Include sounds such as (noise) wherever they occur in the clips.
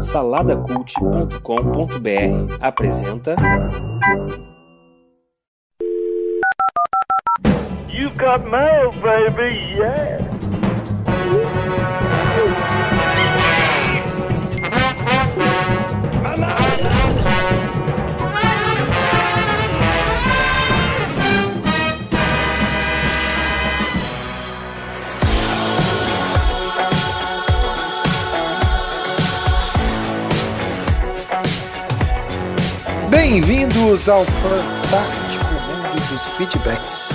Saladacult.com.br apresenta. Got mail, baby, yeah. Bem-vindos ao fantástico mundo dos feedbacks.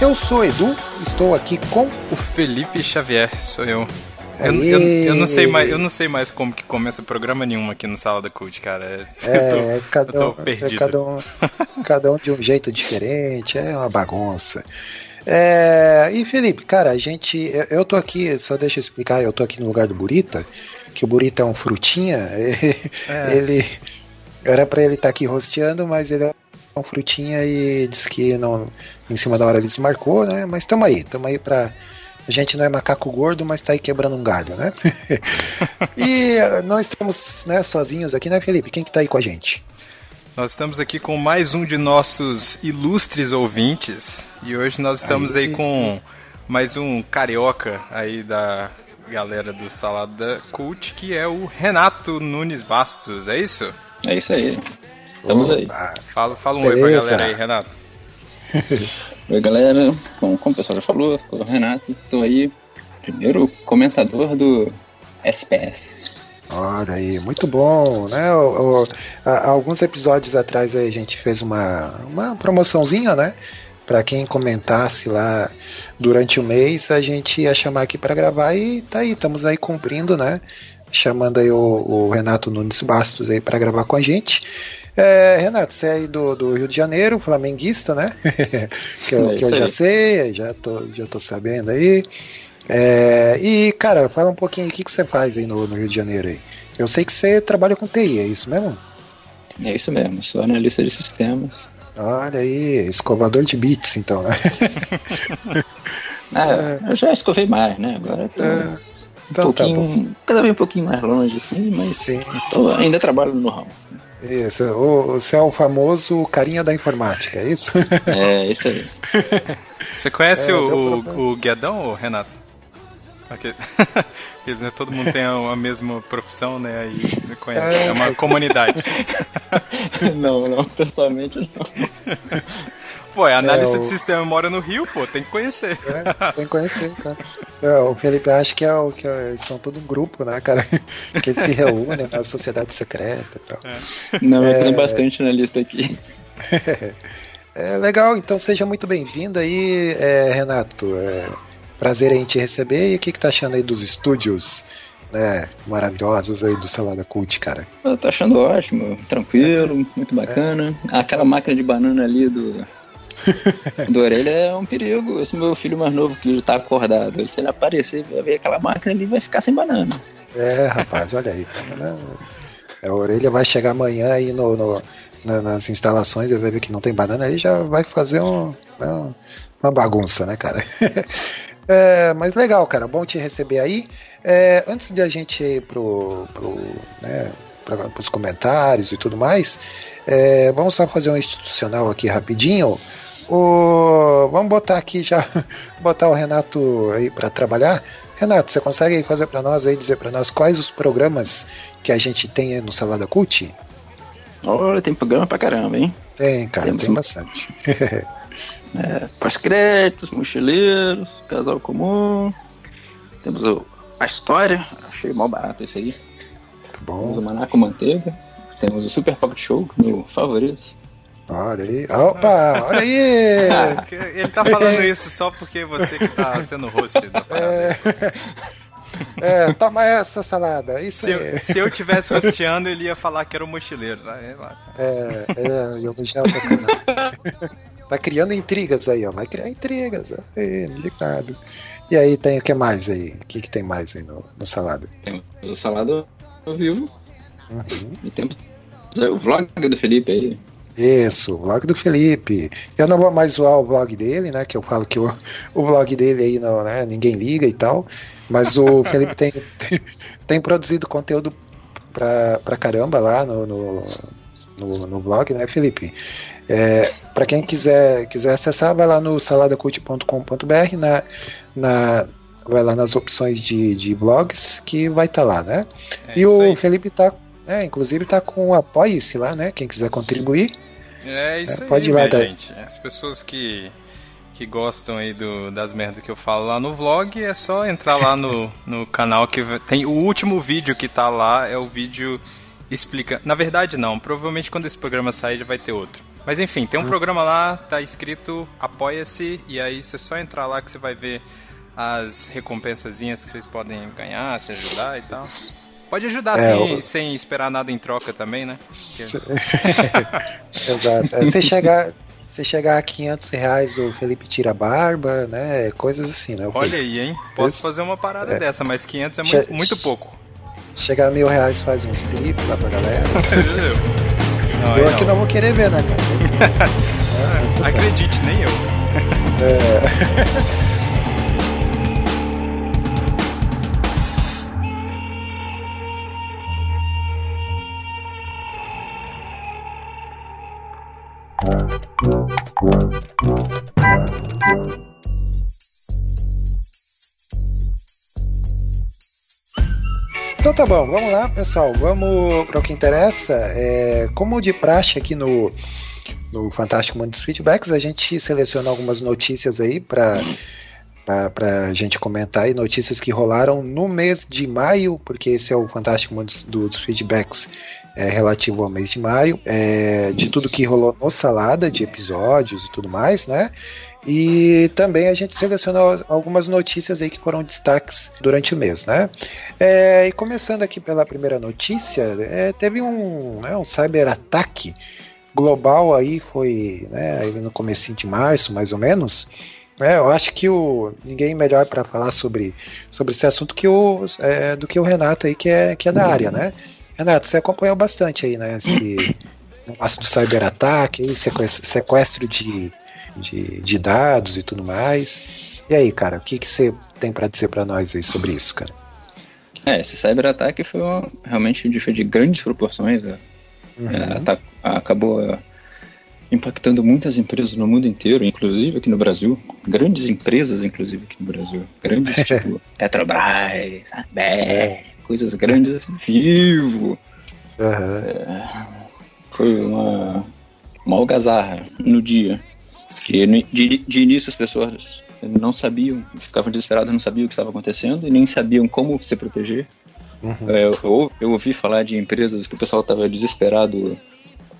Eu sou Edu, estou aqui com O Felipe Xavier, sou eu. Eu, eu, eu não sei mais, eu não sei mais como que começa programa nenhum aqui no Sala da Cult, cara. É, (laughs) eu tô, cada, eu tô um, é perdido. cada, um, cada um de um jeito diferente, é uma bagunça. É, e Felipe, cara, a gente. Eu, tô aqui, só deixa eu explicar, eu tô aqui no lugar do Burita, que o Burita é um frutinha, (laughs) É. ele. Era pra ele estar aqui rosteando, mas ele é um frutinha e disse que não, em cima da hora ele desmarcou, né? Mas tamo aí, tamo aí pra. A gente não é macaco gordo, mas tá aí quebrando um galho, né? (laughs) e eh, nós estamos né, sozinhos aqui, né, Felipe? Quem que tá aí com a gente? Nós estamos aqui com mais um de nossos ilustres ouvintes e hoje nós estamos aí, Aí. com mais um carioca aí da galera do Salada Cult, que é o Renato Nunes Bastos, é isso? É isso aí. Estamos aí. Fala, fala um oi pra Beleza. galera aí, Renato. (laughs) Oi, galera. Como, como o pessoal já falou, eu sou o Renato. Estou aí, primeiro comentador do SPS. Olha aí, muito bom, né? O- o- há- alguns episódios atrás aí a gente fez uma, uma promoçãozinha, né? Pra quem comentasse lá durante o mês, a gente ia chamar aqui pra gravar e tá aí, estamos aí cumprindo, né? Chamando aí o, o Renato Nunes Bastos aí pra gravar com a gente. É, Renato, você é aí do, do Rio de Janeiro, flamenguista, né? (laughs) que eu, É que eu já sei, já tô, já tô sabendo aí. É, e, cara, fala um pouquinho o que, que você faz aí no, no Rio de Janeiro aí? Eu sei que você trabalha com TI, é isso mesmo? É isso mesmo, sou analista de sistemas. Olha aí, escovador de bits, então, né? Ah, (laughs) eu já escovei mais, né? Agora tô um Então tá bom. pouquinho, cada vez um pouquinho mais longe, assim, mas Sim, tô- ainda trabalho no ramo. isso. O, você é o famoso carinha da informática, é isso? É isso aí. (laughs) Você conhece É, o, o, o Guedão, ô, Renato? Aquele- (laughs) Aqueles, né, todo mundo tem a, a mesma profissão, né? Aí você conhece. É, É, uma comunidade. (laughs) não, não, pessoalmente não. Pô, é analista É, o- de sistema, mora no Rio, pô, tem que conhecer. É, tem que conhecer, cara. É, o Felipe acha que, é o, que é- são todo um grupo, né, cara? (laughs) Que eles se reúnem na sociedade secreta e tal. Não, É. eu tenho bastante na lista aqui. É legal, então seja muito bem-vindo aí, é, Renato. É, prazer em te receber. E o que, que tá achando aí dos estúdios né, maravilhosos aí do Salada Cult, cara? Eu tô achando ótimo, tranquilo, muito bacana. Aquela máquina de banana ali do. Do orelha é um perigo. Esse meu filho mais novo que já tá acordado, ele, se ele aparecer, vai ver aquela máquina ali vai ficar sem banana. É, rapaz, olha aí. né? É, A orelha vai chegar amanhã aí no, no- na- nas instalações e vai ver que não tem banana, aí já vai fazer um, né, uma bagunça, né, cara? (laughs) É, mas legal, cara, bom te receber aí. É, antes de a gente ir pro, pro, né, para os comentários e tudo mais, é, vamos só fazer um institucional aqui rapidinho. O, vamos botar aqui já, (laughs) botar o Renato aí para trabalhar. Renato, você consegue fazer para nós aí dizer para nós quais os programas que a gente tem aí no Salada Cult? Olha, tem programa pra caramba, hein? Tem, cara, Temos tem bastante. (laughs) É, Pós-créditos, mochileiros, casal comum. Temos o, a história, achei mal barato esse aí. Temos o Bom, Maná com Manteiga. Temos o Super Pocket Show, meu favorito. olha aí. Opa, olha aí! (laughs) Porque Ele tá falando isso só porque você que tá sendo host da parada. É, (laughs) é, toma essa salada, isso Se aí. eu, se eu tivesse hosteando, ele ia falar que era o mochileiro. Ah, é. É, é, e o Tá criando- intrigas aí, ó. Vai criar intrigas. Aí, indignado. E aí tem o que mais aí? O que, que tem mais aí no, no salada? Temos o Salado ao vivo. Uhum. E temos o vlog do Felipe aí. Isso, o vlog do Felipe. Eu não vou mais zoar o vlog dele, né? Que eu falo que o, o vlog dele aí não, né, ninguém liga e tal. Mas o (laughs) Felipe tem, tem, tem produzido conteúdo pra, pra caramba lá no, no, no, no blog, né, Felipe? É, para quem quiser, quiser acessar, vai lá no saladacult.com.br, na, na, vai lá nas opções de, de blogs que vai estar tá lá, né? É e o aí. Felipe tá, é, inclusive tá com o Apoie-se lá, né? Quem quiser contribuir. É isso É, aí, pode ir lá, minha tá? gente. As pessoas que, que gostam aí do, das merdas que eu falo lá no vlog, é só entrar lá no, (laughs) no canal que tem o último vídeo que tá lá, é o vídeo explica. Na verdade não, provavelmente quando esse programa sair já vai ter outro. Mas enfim, tem um programa lá, tá escrito Apoia-se, e aí você só entrar lá que você vai ver as recompensazinhas que vocês podem ganhar, se ajudar e tal. Pode ajudar É, sem, sem esperar nada em troca também, né? (laughs) Exato. É, Você chegar, você chegar a 500 reais, o Felipe tira a barba, né? Coisas assim, né? Olha aí, hein? Posso Esse- fazer uma parada é. dessa, mas 500 é Che- muito, muito pouco. Chegar a mil reais faz um strip lá pra galera. (laughs) Não, eu aqui não. não vou querer ver, né, cara? (laughs) Acredite, nem eu. (laughs) Então tá bom, vamos lá, pessoal. Vamos para o que interessa. É, como de praxe aqui no, no Fantástico Mundo dos Feedbacks, a gente seleciona algumas notícias aí para para a gente comentar aí, notícias que rolaram no mês de maio, porque esse é o Fantástico Mundo dos, dos Feedbacks é, relativo ao mês de maio, é, de tudo que rolou no Salada, de episódios e tudo mais, né? E também a gente selecionou algumas notícias aí que foram destaques durante o mês, né? É, e começando aqui pela primeira notícia, é, teve um, né, um cyberataque global aí, foi né, no comecinho de março, mais ou menos. É, eu acho que o ninguém melhor para falar sobre, sobre esse assunto que o, é, do que o Renato aí, que é, que é da área, né? Renato, você acompanhou bastante aí, né? Esse (coughs) negócio do cyberataque, sequestro de, de, de dados e tudo mais. E aí, cara, o que, que você tem para dizer para nós aí sobre isso, cara? É, esse cyberataque foi uma- realmente de, de grandes proporções. né? Uhum. É, ata- acabou é, impactando muitas empresas no mundo inteiro, inclusive aqui no Brasil. Grandes empresas, inclusive aqui no Brasil. Grandes, (laughs) tipo Petrobras, Saber, coisas grandes assim, vivo. Aham. Foi uma, uma algazarra no dia. Que de, de início as pessoas não sabiam, ficavam desesperadas, não sabiam o que estava acontecendo e nem sabiam como se proteger. Uhum. É, eu, eu, ouvi falar de empresas que o pessoal estava desesperado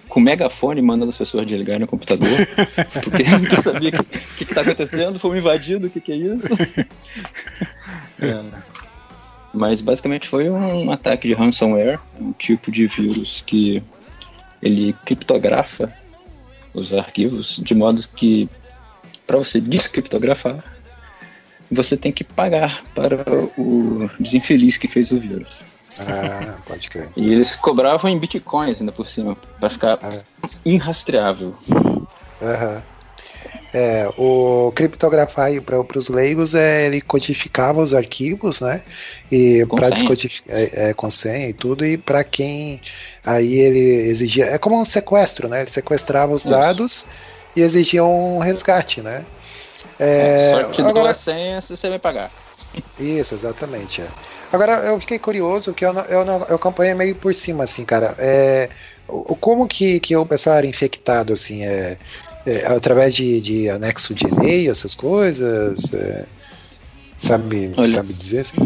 com megafone mandando as pessoas desligarem no computador, (laughs) porque não sabia o que, está acontecendo, fomos invadidos, o que, que é isso? É. Mas basicamente foi um ataque de ransomware, um tipo de vírus que ele criptografa os arquivos de modo que para você descriptografar você tem que pagar para o desinfeliz que fez o vírus. Ah, pode crer. E eles cobravam em bitcoins ainda por cima, para ficar Ah. irrastreável. Aham. É, o criptografar para os leigos é ele codificava os arquivos, né? E para descodificar é, é, com senha e tudo, e para quem aí ele exigia. É como um sequestro, né? Ele sequestrava os Isso. dados e exigia um resgate, né? É, Só que te dou agora, a senha se você vai pagar. Isso, exatamente. é. Agora, eu fiquei curioso que eu, não, eu, não, eu acompanhei meio por cima, assim, cara. É, como que, que o pessoal era infectado, assim, é, é, através de, de anexo de e-mail, essas coisas? é, sabe, Olha. sabe dizer, assim?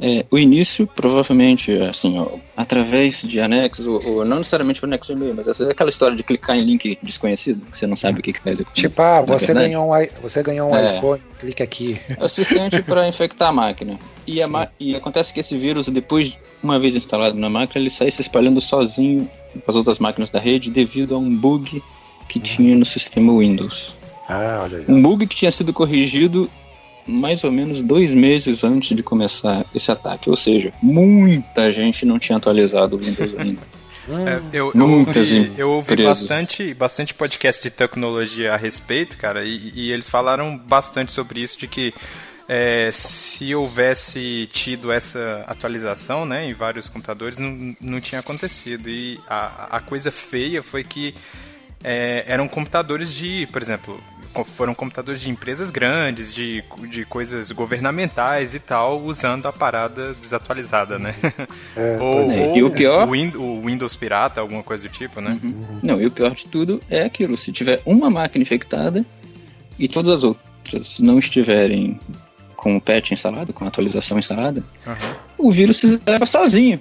É, o início, provavelmente, assim, ó, através de anexos, ou, ou não necessariamente por anexo de e-mail, mas essa aquela história de clicar em link desconhecido, que você não sabe o que está executando. Tipo, ah, você verdade, ganhou, um, você ganhou um É. iPhone, clica aqui. É o suficiente para infectar a máquina. E, a e acontece que esse vírus, depois, uma vez instalado na máquina, ele sai se espalhando sozinho as outras máquinas da rede devido a um bug que tinha no sistema Windows. Ah, olha aí. Um bug que tinha sido corrigido mais ou menos dois meses antes de começar esse ataque. Ou seja, muita gente não tinha atualizado o Windows ainda. (laughs) Hum, É, eu, eu Muitas ouvi, eu ouvi bastante, bastante podcast de tecnologia a respeito, cara, e, e eles falaram bastante sobre isso, de que é, se houvesse tido essa atualização né, em vários computadores, não, não tinha acontecido. E a, a coisa feia foi que é, eram computadores de, por exemplo, foram computadores de empresas grandes, de, de coisas governamentais e tal, usando a parada desatualizada, né? É, (laughs) ou, é. ou E o pior- o, Win- o Windows pirata, alguma coisa do tipo, né? Não, e o pior de tudo é aquilo: se tiver uma máquina infectada e todas as outras não estiverem com o patch instalado, com a atualização instalada, Aham. o vírus se leva sozinho.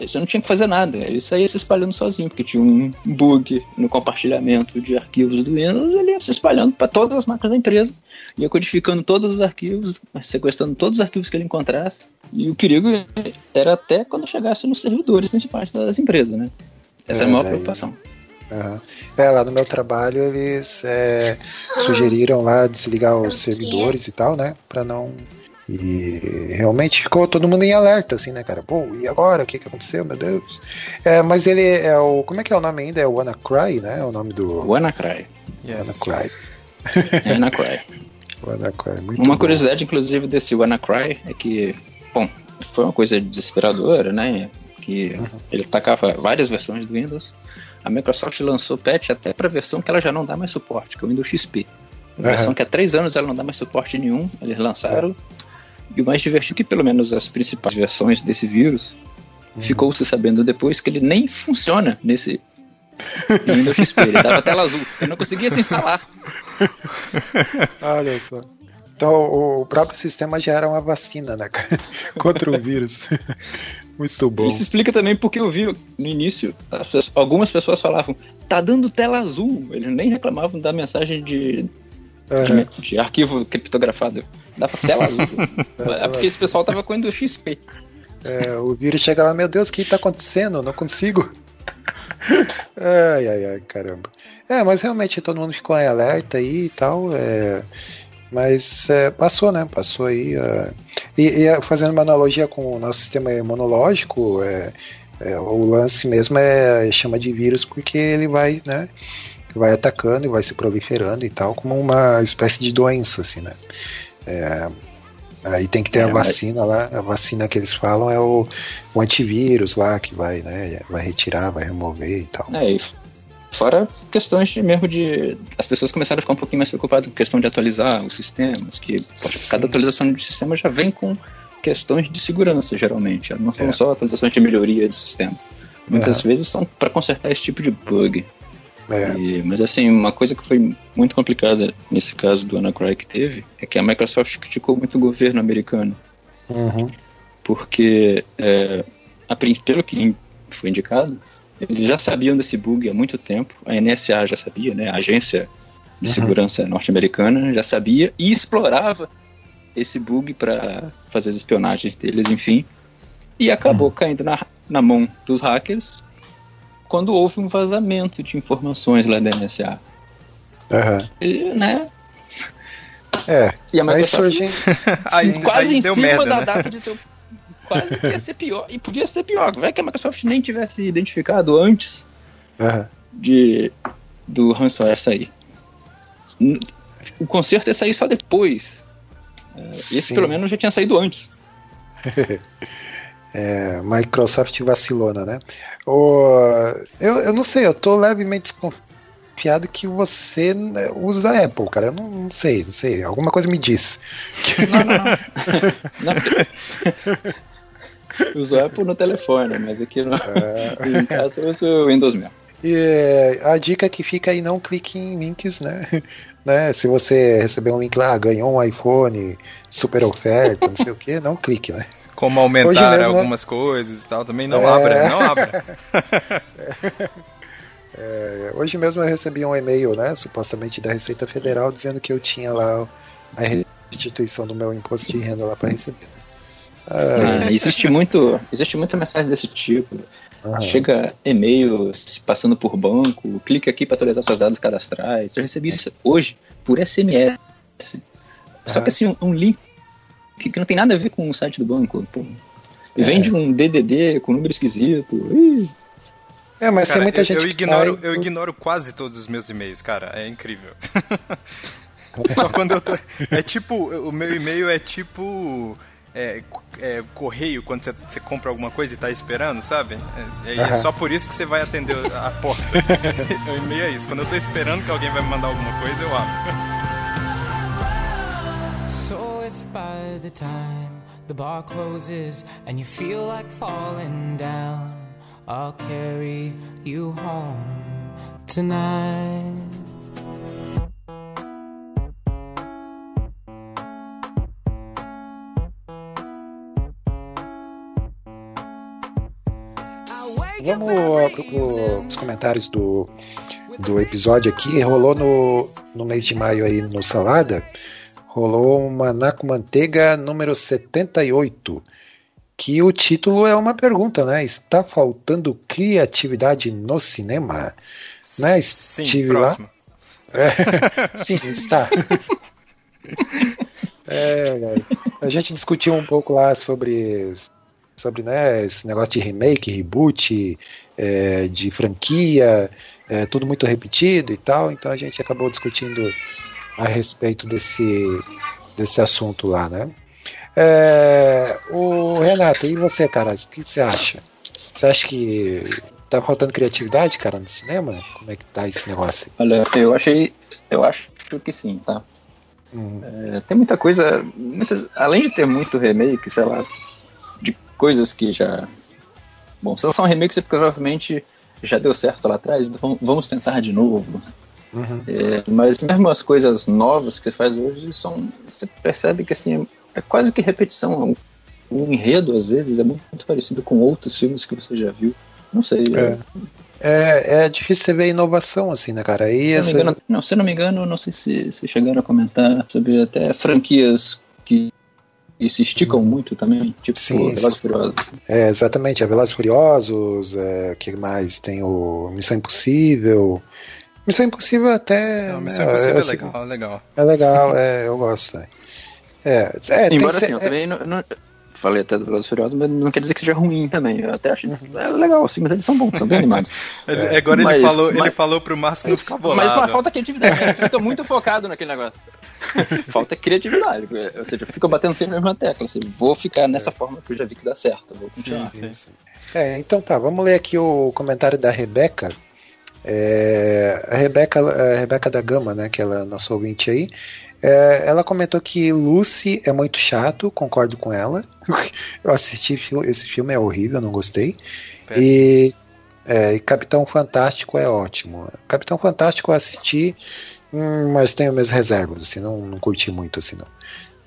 Você não tinha que fazer nada, ele saía se espalhando sozinho, porque tinha um bug no compartilhamento de arquivos do Windows, ele ia se espalhando para todas as máquinas da empresa, ia codificando todos os arquivos, sequestrando todos os arquivos que ele encontrasse. E o perigo era até quando chegasse nos servidores principais das empresas, né? Essa é, É, a maior daí- preocupação. Aham. É, lá no meu trabalho eles é, sugeriram lá desligar os servidores e tal, né? Pra não. E realmente ficou todo mundo em alerta, assim, né, cara? Pô, e agora? O que, que aconteceu? Meu Deus. É, mas ele é o. Como é que é o nome ainda? É o WannaCry, né? É o nome do. WannaCry. Yes. WannaCry. É WannaCry. (laughs) WannaCry. Muito Uma bom. curiosidade, inclusive, desse WannaCry é que, bom, foi uma coisa desesperadora, né? Que ele tacava várias versões do Windows. A Microsoft lançou patch até para a versão que ela já não dá mais suporte, que é o Windows XP. A Aham. versão que há três anos ela não dá mais suporte nenhum, eles lançaram. E o mais divertido é que pelo menos as principais versões desse vírus ficou se sabendo depois que ele nem funciona nesse Windows XP. Ele dava tela azul, ele não conseguia se instalar. (laughs) Olha só. Então o o próprio sistema já era uma vacina, né, cara? (laughs) Contra o vírus. (laughs) Muito bom. Isso explica também porque eu vi no início pessoas- algumas pessoas falavam tá dando tela azul. Eles nem reclamavam da mensagem de, de, de arquivo criptografado. Dava (laughs) tela azul. é porque esse pessoal tava com Windows XP. É, o vírus chega lá, meu Deus, o que tá acontecendo? Não consigo. ai, ai, ai, caramba. É, mas realmente todo mundo ficou em alerta aí e tal. é, mas é, passou, né? Passou aí. é, e, e, é, fazendo uma analogia com o nosso sistema imunológico, é, é, o lance mesmo é chama de vírus porque ele vai, né? Vai atacando e vai se proliferando e tal, como uma espécie de doença, assim, né? É, Aí tem que ter É, a vacina lá, a vacina que eles falam é o, o antivírus lá que vai, né, vai retirar, vai remover e tal. É, e fora questões de mesmo de. As pessoas começaram a ficar um pouquinho mais preocupadas com questão de atualizar os sistemas, que Sim. cada atualização de sistema já vem com questões de segurança, geralmente. Não são É. só atualizações de melhoria do sistema. Muitas Aham. vezes são para consertar esse tipo de bug. É, E- mas assim, uma coisa que foi muito complicada nesse caso do WannaCry que teve é que a Microsoft criticou muito o governo americano, uhum, porque é, a pelo que foi indicado, eles já sabiam desse bug há muito tempo, a NSA já sabia, né, a Agência de Uhum. Segurança Norte-Americana já sabia e explorava esse bug para fazer as espionagens deles, enfim, e acabou caindo na, na mão dos hackers quando houve um vazamento de informações lá da NSA. aham. E, né? É, E a aí Microsoft. (laughs) Aí, Sim. quase aí em cima merda, da né? data de teu. Quase que ia ser pior. E podia ser pior. Vai que a Microsoft nem tivesse identificado antes aham, de do ransomware sair. O conserto ia sair só depois. É, Esse Sim. pelo menos já tinha saído antes. (laughs) É, Microsoft vacilona, né? O, eu, eu não sei, eu tô levemente desconfiado que você né, usa Apple, cara. Eu não, não sei, não sei. Alguma coisa me diz. Não, não, não. (laughs) não. Eu uso Apple no telefone, mas aqui no, (laughs) em casa eu uso o Windows mesmo. E é, a dica que fica aí, não clique em links, né? (laughs) né? Se você receber um link lá, ganhou um iPhone, super oferta, não sei o que, não clique, né? Como aumentar mesmo- algumas coisas e tal. Também não É. abra, não abra. (laughs) É, hoje mesmo eu recebi um e-mail, né? Supostamente da Receita Federal, dizendo que eu tinha lá a restituição do meu imposto de renda lá para receber. Né? Ah, Ah, existe muito, existe muita mensagem desse tipo. aham. Chega e-mail passando por banco, clique aqui para atualizar seus dados cadastrais. Eu recebi isso hoje por SMS. Só que assim, um link que não tem nada a ver com o site do banco. Pô. E vem É. um DDD com número esquisito. Ih, É, mas Cara, tem muita eu, gente eu que ignoro, cai- eu ignoro quase todos os meus e-mails, cara. É incrível. (laughs) Só quando eu tô. É tipo. O meu e-mail é tipo. É, é, correio quando você, você compra alguma coisa e tá esperando, sabe? É, é, é só por isso que você vai atender a porta. (laughs) o e-mail é isso. Quando eu tô esperando que alguém vai me mandar alguma coisa, eu abro. So if by the time the bar closes and you feel like falling down, I'll carry you home tonight. Vamos para os comentários do, do episódio aqui. Rolou no, no mês de maio aí no Salada, rolou uma Naco Manteiga número 78, que o título é uma pergunta, né? Está faltando criatividade no cinema? Né? Sim, Estive próximo. lá. É, (laughs) sim, está. (laughs) É, a gente discutiu um pouco lá sobre sobre né, esse negócio de remake, reboot, é, de franquia, é, tudo muito repetido e tal. Então a gente acabou discutindo a respeito desse, desse assunto lá, né? É, o Renato, e você, cara? O que você acha? Você acha que tá faltando criatividade, cara, no cinema? Como é que tá esse negócio? Olha, eu achei, eu acho que sim, tá? Uhum. É, tem muita coisa, muitas, além de ter muito remake, sei lá, coisas que já. Bom, se elas são remakes é porque provavelmente já deu certo lá atrás, então vamos tentar de novo. Uhum. É, mas mesmo as coisas novas que você faz hoje são. Você percebe que assim, é quase que repetição. O enredo, às vezes, é muito, muito parecido com outros filmes que você já viu. Não sei. É. É, é difícil você ver inovação assim, né, cara? E se, essa... não engano, não, se não me engano, não sei se, se chegaram a comentar sobre até franquias que e se esticam muito também, tipo sim, Velozes sim. Furiosos. É, exatamente, a é Velozes Furiosos, é, que mais? Tem o Missão Impossível. Missão Impossível até. Não, Missão né, Impossível é, é, legal, é legal. É legal, é, eu gosto. É, é Embora assim, ser, eu também não, não, falei até do Velozes Furiosos, mas não quer dizer que seja ruim também. Eu até acho uhum. é legal, assim, mas eles são bons, são bem (laughs) animados. É, agora mas, ele, falou, mas, ele falou pro Márcio não ficar bolado. Mas uma falta criatividade, né? fica muito focado naquele negócio. (laughs) falta criatividade, ou seja, fica batendo sempre na mesma tecla, assim, vou ficar nessa forma que eu já vi que dá certo, vou continuar. Sim, sim. É, então tá, vamos ler aqui o comentário da Rebeca. É, a Rebeca, a Rebeca da Gama, né, que ela é nossa ouvinte aí, é, ela comentou que Lucy é muito chato, concordo com ela. (laughs) Eu assisti esse filme, é horrível, não gostei. E, é, e, Capitão Fantástico é ótimo. Capitão Fantástico eu assisti, hum, mas tenho minhas reservas, assim, não, não curti muito assim não.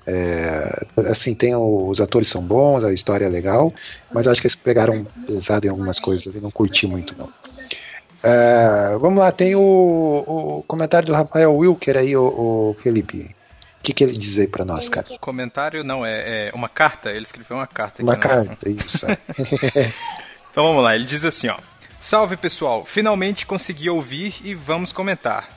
É, assim, tem os atores são bons, a história é legal, mas acho que eles pegaram pesado em algumas coisas e não curti muito não. É, vamos lá, tem o, o, comentário do Rafael Wilker aí, o, o Felipe. O que, que ele diz aí pra nós, cara? Comentário não, é, é uma carta. Ele escreveu uma carta. Uma carta, (laughs) isso. (laughs) então vamos lá, ele diz assim, ó. Salve pessoal, finalmente consegui ouvir e vamos comentar.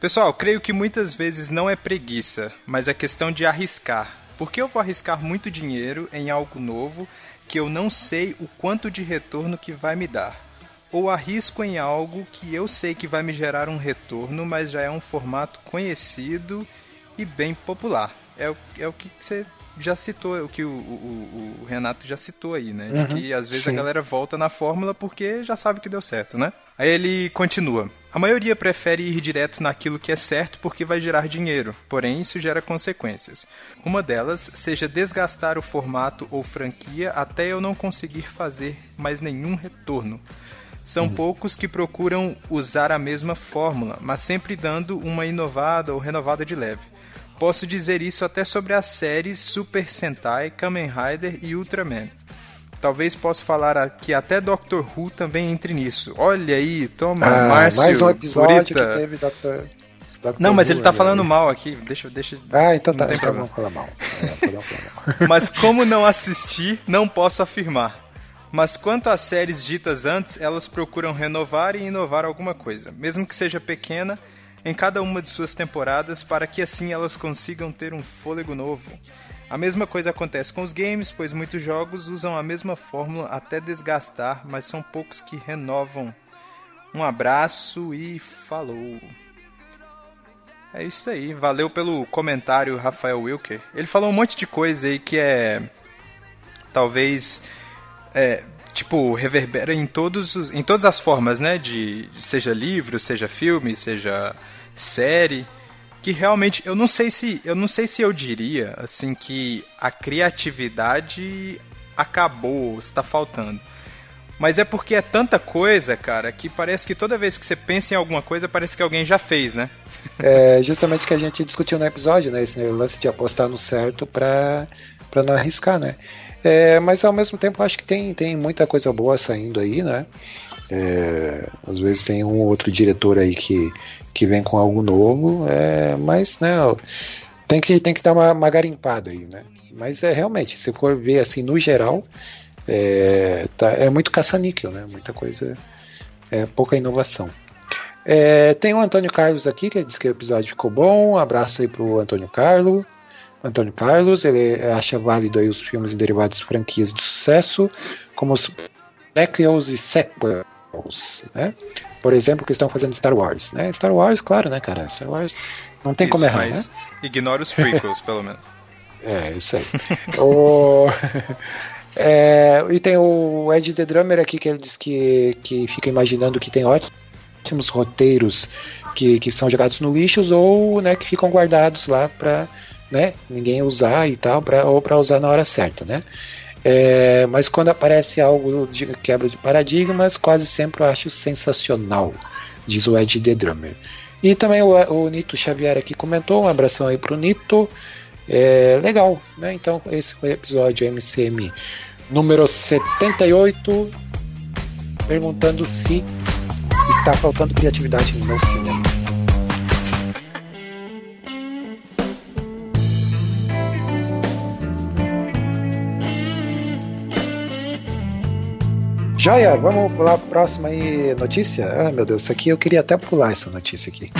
Pessoal, creio que muitas vezes não é preguiça, mas é questão de arriscar. Porque eu vou arriscar muito dinheiro em algo novo que eu não sei o quanto de retorno que vai me dar? Ou arrisco em algo que eu sei que vai me gerar um retorno, mas já é um formato conhecido e bem popular. É o, é o que você já citou, o que o, o, o Renato já citou aí, né? Uhum, que às vezes sim. a galera volta na fórmula porque já sabe que deu certo, né? Aí ele continua. A maioria prefere ir direto naquilo que é certo porque vai gerar dinheiro, porém isso gera consequências. Uma delas seja desgastar o formato ou franquia até eu não conseguir fazer mais nenhum retorno. São uhum. poucos que procuram usar a mesma fórmula, mas sempre dando uma inovada ou renovada de leve. Posso dizer isso até sobre as séries Super Sentai, Kamen Rider e Ultraman. Talvez possa falar que até Doctor Who também entre nisso. Olha aí, toma, ah, Márcio. Mais um episódio que teve Doctor, Doctor Não, mas Who, ele tá falando mal aqui. Deixa, deixa. Ah, então tá. Então vamos falar mal. É, (laughs) mal. mas como não assisti, não posso afirmar. Mas quanto às séries ditas antes, elas procuram renovar e inovar alguma coisa, mesmo que seja pequena, em cada uma de suas temporadas, para que assim elas consigam ter um fôlego novo. A mesma coisa acontece com os games, pois muitos jogos usam a mesma fórmula até desgastar, mas são poucos que renovam. Um abraço e falou! É isso aí. Valeu pelo comentário, Rafael Wilker. Ele falou um monte de coisa aí que é. Talvez. É, tipo, reverbera em, todos os, em todas as formas, né? De, seja livro, seja filme, seja série. Que realmente, eu não sei se. Eu não sei se eu diria assim que a criatividade acabou, está faltando. Mas é porque é tanta coisa, cara, que parece que toda vez que você pensa em alguma coisa, parece que alguém já fez, né? É justamente o que a gente discutiu no episódio, né? Esse lance de apostar no certo pra, pra não arriscar, né? É, mas ao mesmo tempo acho que tem, tem muita coisa boa saindo aí, né? É, às vezes tem um ou outro diretor aí que, que vem com algo novo, é, mas né, tem que, tem que dar uma, uma garimpada aí, né? Mas é realmente, se for ver assim no geral, é, tá, é muito caça-níquel, né? Muita coisa, é pouca inovação. É, tem o Antônio Carlos aqui, que diz que o episódio ficou bom. Um abraço aí pro Antônio Carlos. Antônio Carlos, ele acha válido aí os filmes e derivados de franquias de sucesso, como os prequels e sequels, né? Por exemplo, que estão fazendo Star Wars, né? Star Wars, claro, né, cara? Star Wars não tem Isso, como errar, né? ignora os prequels, (laughs) pelo menos. É, isso aí. o... (laughs) é, e tem o Ed The Drummer aqui que ele diz que, que fica imaginando que tem ótimos roteiros que, que são jogados no lixo ou né, que ficam guardados lá para né, ninguém usar e tal, pra, ou para usar na hora certa, né? É, mas quando aparece algo de quebra de paradigmas, quase sempre eu acho sensacional, diz o Ed The Drummer. E também o, o Nito Xavier aqui comentou, um abração aí pro Nito. É, legal, né? Então esse foi o episódio MCM número 78, perguntando se está faltando criatividade no cinema. Joia, vamos pular para a próxima aí, notícia? Ah, meu Deus, isso aqui eu queria até pular essa notícia aqui.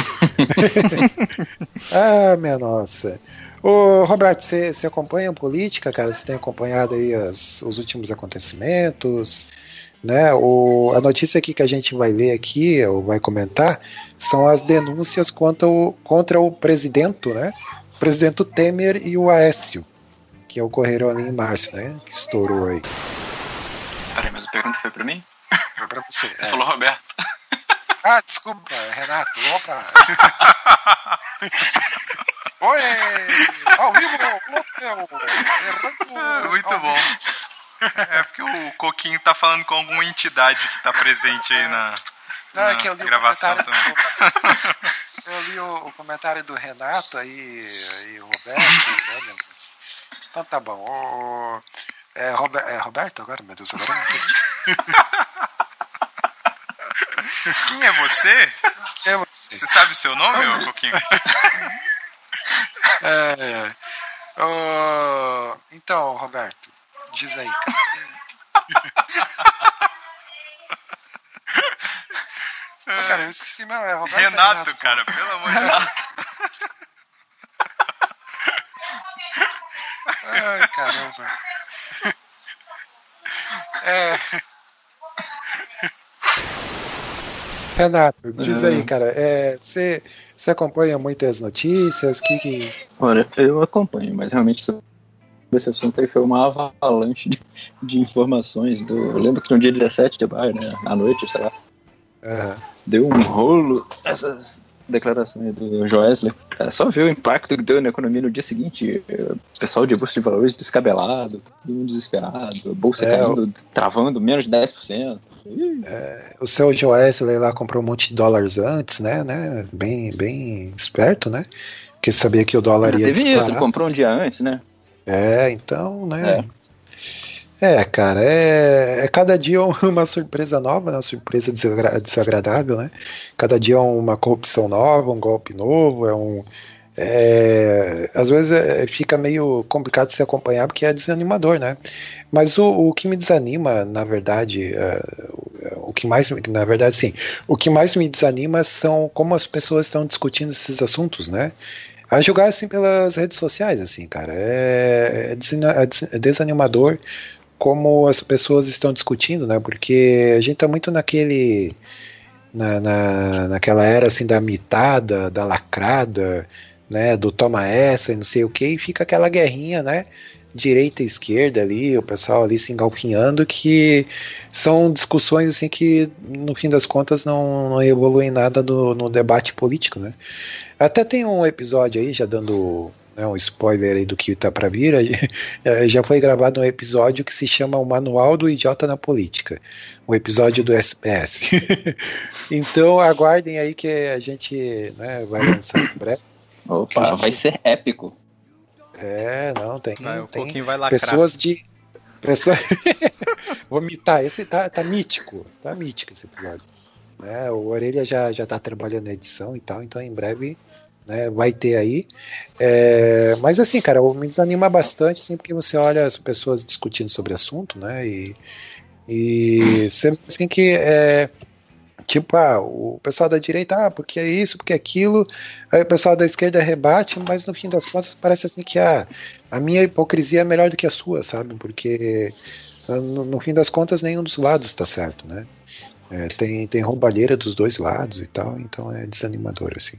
(laughs) ah, minha nossa. Ô, Roberto, você, acompanha a política, cara? Você tem acompanhado aí as, os últimos acontecimentos? Né? O, a notícia aqui que a gente vai ler aqui, ou vai comentar, são as denúncias contra o, contra o presidente, né? O presidente Temer e o Aécio, que ocorreram ali em março, né? Que estourou aí. Peraí, mas a pergunta foi pra mim? Foi pra você. Você é. falou Roberto. Ah, desculpa, Renato. Opa! (laughs) Oi! Ao vivo! Errando! Muito bom. É porque o Coquinho tá falando com alguma entidade que tá presente aí na, Não, é que eu li gravação também. Eu li o, o comentário do Renato aí, e o Roberto, né, meu. Então tá bom. O, é, Rober, é Roberto agora? Meu Deus, agora não. (laughs) Quem é você? Quem é você? Você sabe o seu nome, ô Coquinho? (laughs) É, é. Ô, então, Roberto, diz aí, cara. Pô, cara, eu esqueci meu, é Roberto. Renato, cara, pelo amor de Deus. Ai, caramba. É. Renato, diz aí, cara, você acompanha muitas notícias? Que, que... Olha, eu acompanho, mas realmente sobre esse assunto aí foi uma avalanche de, de informações. Do, eu lembro que no dia 17 de maio, né, à noite, sei lá, deu um rolo essas declarações do Joesley. Só ver o impacto que deu na economia no dia seguinte. O pessoal de bolsa de valores descabelado, todo mundo desesperado, a bolsa É, caindo, travando menos de 10%. Ih, O seu Joesley lá comprou um monte de dólares antes, né? né? Bem, bem esperto, né? Porque sabia que o dólar ia teve isso, ele disparar. comprou um dia antes, né? É, então, né? É, cara, é, é cada dia (laughs) uma surpresa nova, né? uma surpresa desagra- desagradável, né? Cada dia é uma corrupção nova, um golpe novo, é um. é, às vezes é, fica meio complicado de se acompanhar porque é desanimador, né? Mas o, o que me desanima, na verdade, é, o- que mais, na verdade, sim, o que mais me desanima são como as pessoas estão discutindo esses assuntos, né? A julgar assim pelas redes sociais, assim, cara, é, é é é desanimador como as pessoas estão discutindo, né? Porque a gente tá muito naquele na, na, naquela era assim da mitada, da lacrada, né, do toma essa e não sei o que, e fica aquela guerrinha, né, direita e esquerda ali, o pessoal ali se engalpinhando, que são discussões assim que no fim das contas não, não evoluem nada do, no debate político, né. Até tem um episódio aí, já dando né, um spoiler aí do que tá para vir, (laughs) já foi gravado um episódio que se chama O Manual do Idiota na Política, um episódio do SPS. (laughs) então aguardem aí que a gente né, vai lançar em breve. Opa, gente... vai ser épico. É, não, tem. Vai, o tem Coquinho vai lacrar. Pessoas de. Pessoas... (laughs) Vou mitar, esse tá, tá mítico, tá mítico esse episódio. É, o Orelha já, já tá trabalhando na edição e tal, então em breve né, vai ter aí. É, mas assim, cara, me desanima bastante, assim, porque você olha as pessoas discutindo sobre assunto, né, e, e sempre assim que é, tipo, ah, o pessoal da direita, ah, porque é isso, porque é aquilo, aí o pessoal da esquerda rebate, mas no fim das contas parece assim que ah, a minha hipocrisia é melhor do que a sua, sabe, porque no, no fim das contas nenhum dos lados está certo, né, é, tem, tem roubalheira dos dois lados e tal, então é desanimador, assim.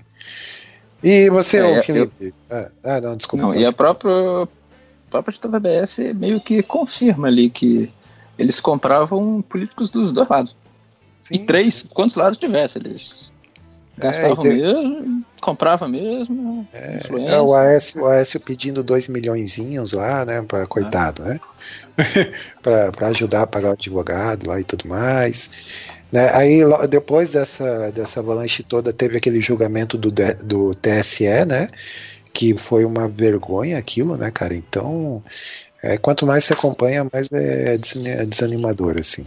E você, é, Felipe? Eu... Ah, ah, não, desculpa. Não, e a própria, a própria JBS meio que confirma ali que eles compravam políticos dos dois lados. Sim, e três, sim. quantos lados tivesse, eles gastavam é, mesmo, compravam mesmo. É, é, o, Aécio, o Aécio pedindo dois milhõeszinhos lá, né, pra, coitado, ah. né? (laughs) para ajudar a pagar o advogado lá e tudo mais. Né? Aí, depois dessa, dessa avalanche toda, teve aquele julgamento do, do TSE, né? Que foi uma vergonha aquilo, né, cara? Então, é, quanto mais você acompanha, mais é, é desanimador, assim.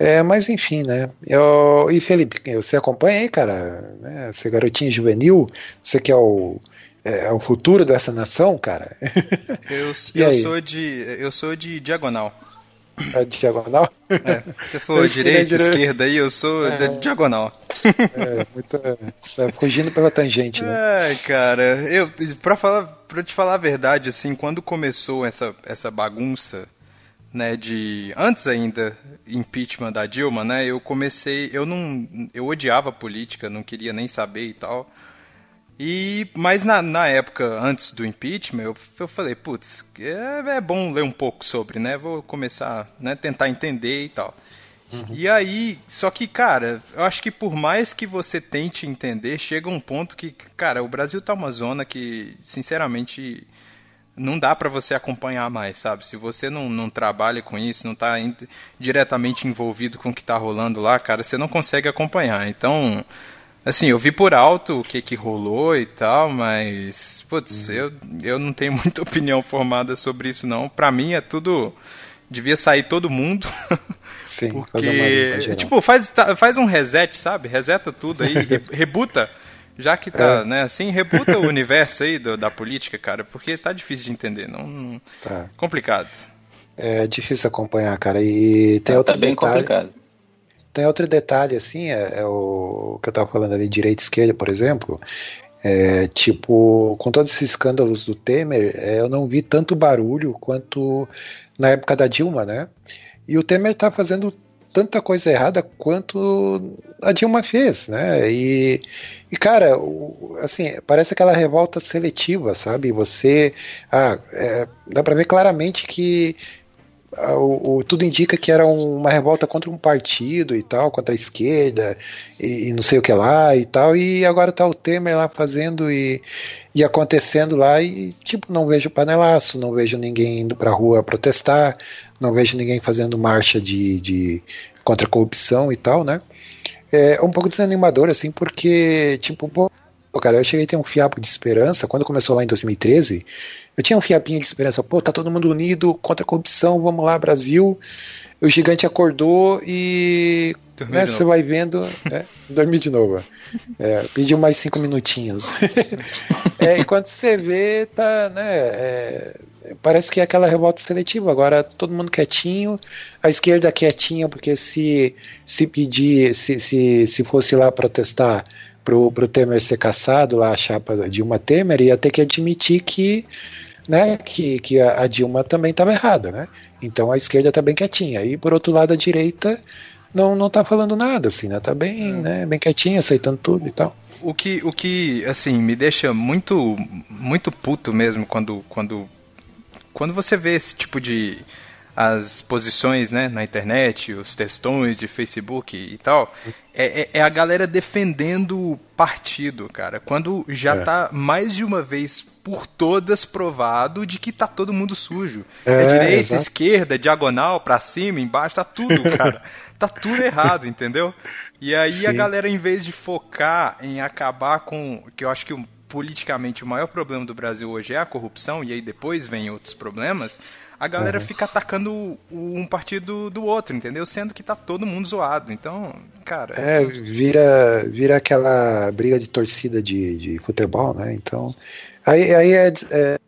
É, mas enfim, né? Eu, e Felipe, você acompanha aí, cara? Né? Você é garotinho juvenil, você que é o, é, é o futuro dessa nação, cara? Eu, (laughs) eu sou de eu sou de diagonal. A diagonal? É, você for direita, esquerda aí, eu sou é, diagonal. É, muito, é, fugindo pela tangente, né? É, cara, eu, pra, falar, pra te falar a verdade, assim, quando começou essa, essa bagunça, né, de, antes ainda, impeachment da Dilma, né, eu comecei, eu não, eu odiava política, não queria nem saber e tal, e, mas na, na época, antes do impeachment, eu, eu falei, putz, é, é, bom ler um pouco sobre, né? Vou começar, né, tentar entender e tal. Uhum. E aí, só que, cara, eu acho que por mais que você tente entender, chega um ponto que, cara, o Brasil tá uma zona que, sinceramente, não dá para você acompanhar mais, sabe? Se você não, não trabalha com isso, não tá in, diretamente envolvido com o que tá rolando lá, cara, você não consegue acompanhar. Então, Assim, eu vi por alto o que que rolou e tal, mas, putz, uhum. eu, eu não tenho (laughs) muita opinião formada sobre isso não. Pra mim é tudo devia sair todo mundo. (laughs) Sim, porque tipo, faz tá, faz um reset, sabe? Reseta tudo aí, re, (laughs) rebuta. Já que tá, é. né, assim, rebuta o universo aí do, da política, cara, porque tá difícil de entender, não, não... Tá. complicado. É difícil acompanhar, cara, e tem tá, outro tá bem detalhe. complicado. Tem outro detalhe, assim, é, é o que eu estava falando ali, direita e esquerda, por exemplo. É, tipo, com todos esses escândalos do Temer, é, eu não vi tanto barulho quanto na época da Dilma, né? E o Temer tá fazendo tanta coisa errada quanto a Dilma fez, né? E, e cara, o, assim, parece aquela revolta seletiva, sabe? Você, ah, é, dá para ver claramente que o, o, tudo indica que era um, uma revolta contra um partido e tal, contra a esquerda e, e, não sei o que lá e tal, e agora tá o Temer lá fazendo e, e acontecendo lá e tipo, não vejo panelaço, não vejo ninguém indo pra rua protestar, não vejo ninguém fazendo marcha de, de contra a corrupção e tal, né? É um pouco desanimador, assim, porque, tipo, pô, cara, eu cheguei a ter um fiapo de esperança quando começou lá em 2013 eu tinha um fiapinho de esperança, pô, tá todo mundo unido contra a corrupção, vamos lá, Brasil. O gigante acordou e né, você vai vendo. É, (laughs) dormir de novo. É, pediu mais cinco minutinhos. (laughs) é, e quando você vê, tá, né? É, parece que é aquela revolta seletiva. Agora todo mundo quietinho, a esquerda quietinha, porque se, se pedir, se, se, se fosse lá protestar pro, pro Temer ser caçado, lá a chapa de uma Temer, ia ter que admitir que né, que, que a, Dilma também estava errada, né? Então a esquerda está bem quietinha. E por outro lado a direita não, não tá falando nada, assim, né? Tá bem, né, bem quietinho, aceitando tudo e tal. O que, o que, assim, me deixa muito, muito puto mesmo quando, quando, quando você vê esse tipo de as posições, né, na internet, os textões de Facebook e tal, é, é- é a galera defendendo o partido, cara. Quando já É. tá mais de uma vez por todas provado de que tá todo mundo sujo. É, É, direita, exato. esquerda, diagonal, pra cima, embaixo, tá tudo, (laughs) cara. tá tudo errado, entendeu? E aí a Sim. galera, em vez de focar em acabar com. Que eu acho que politicamente o maior problema do Brasil hoje é a corrupção, e aí depois vem outros problemas. A galera fica atacando um partido do outro, entendeu? Sendo que tá todo mundo zoado. Então, cara. É, vira, vira aquela briga de torcida de, de futebol, né? Então, aí, aí é, des- é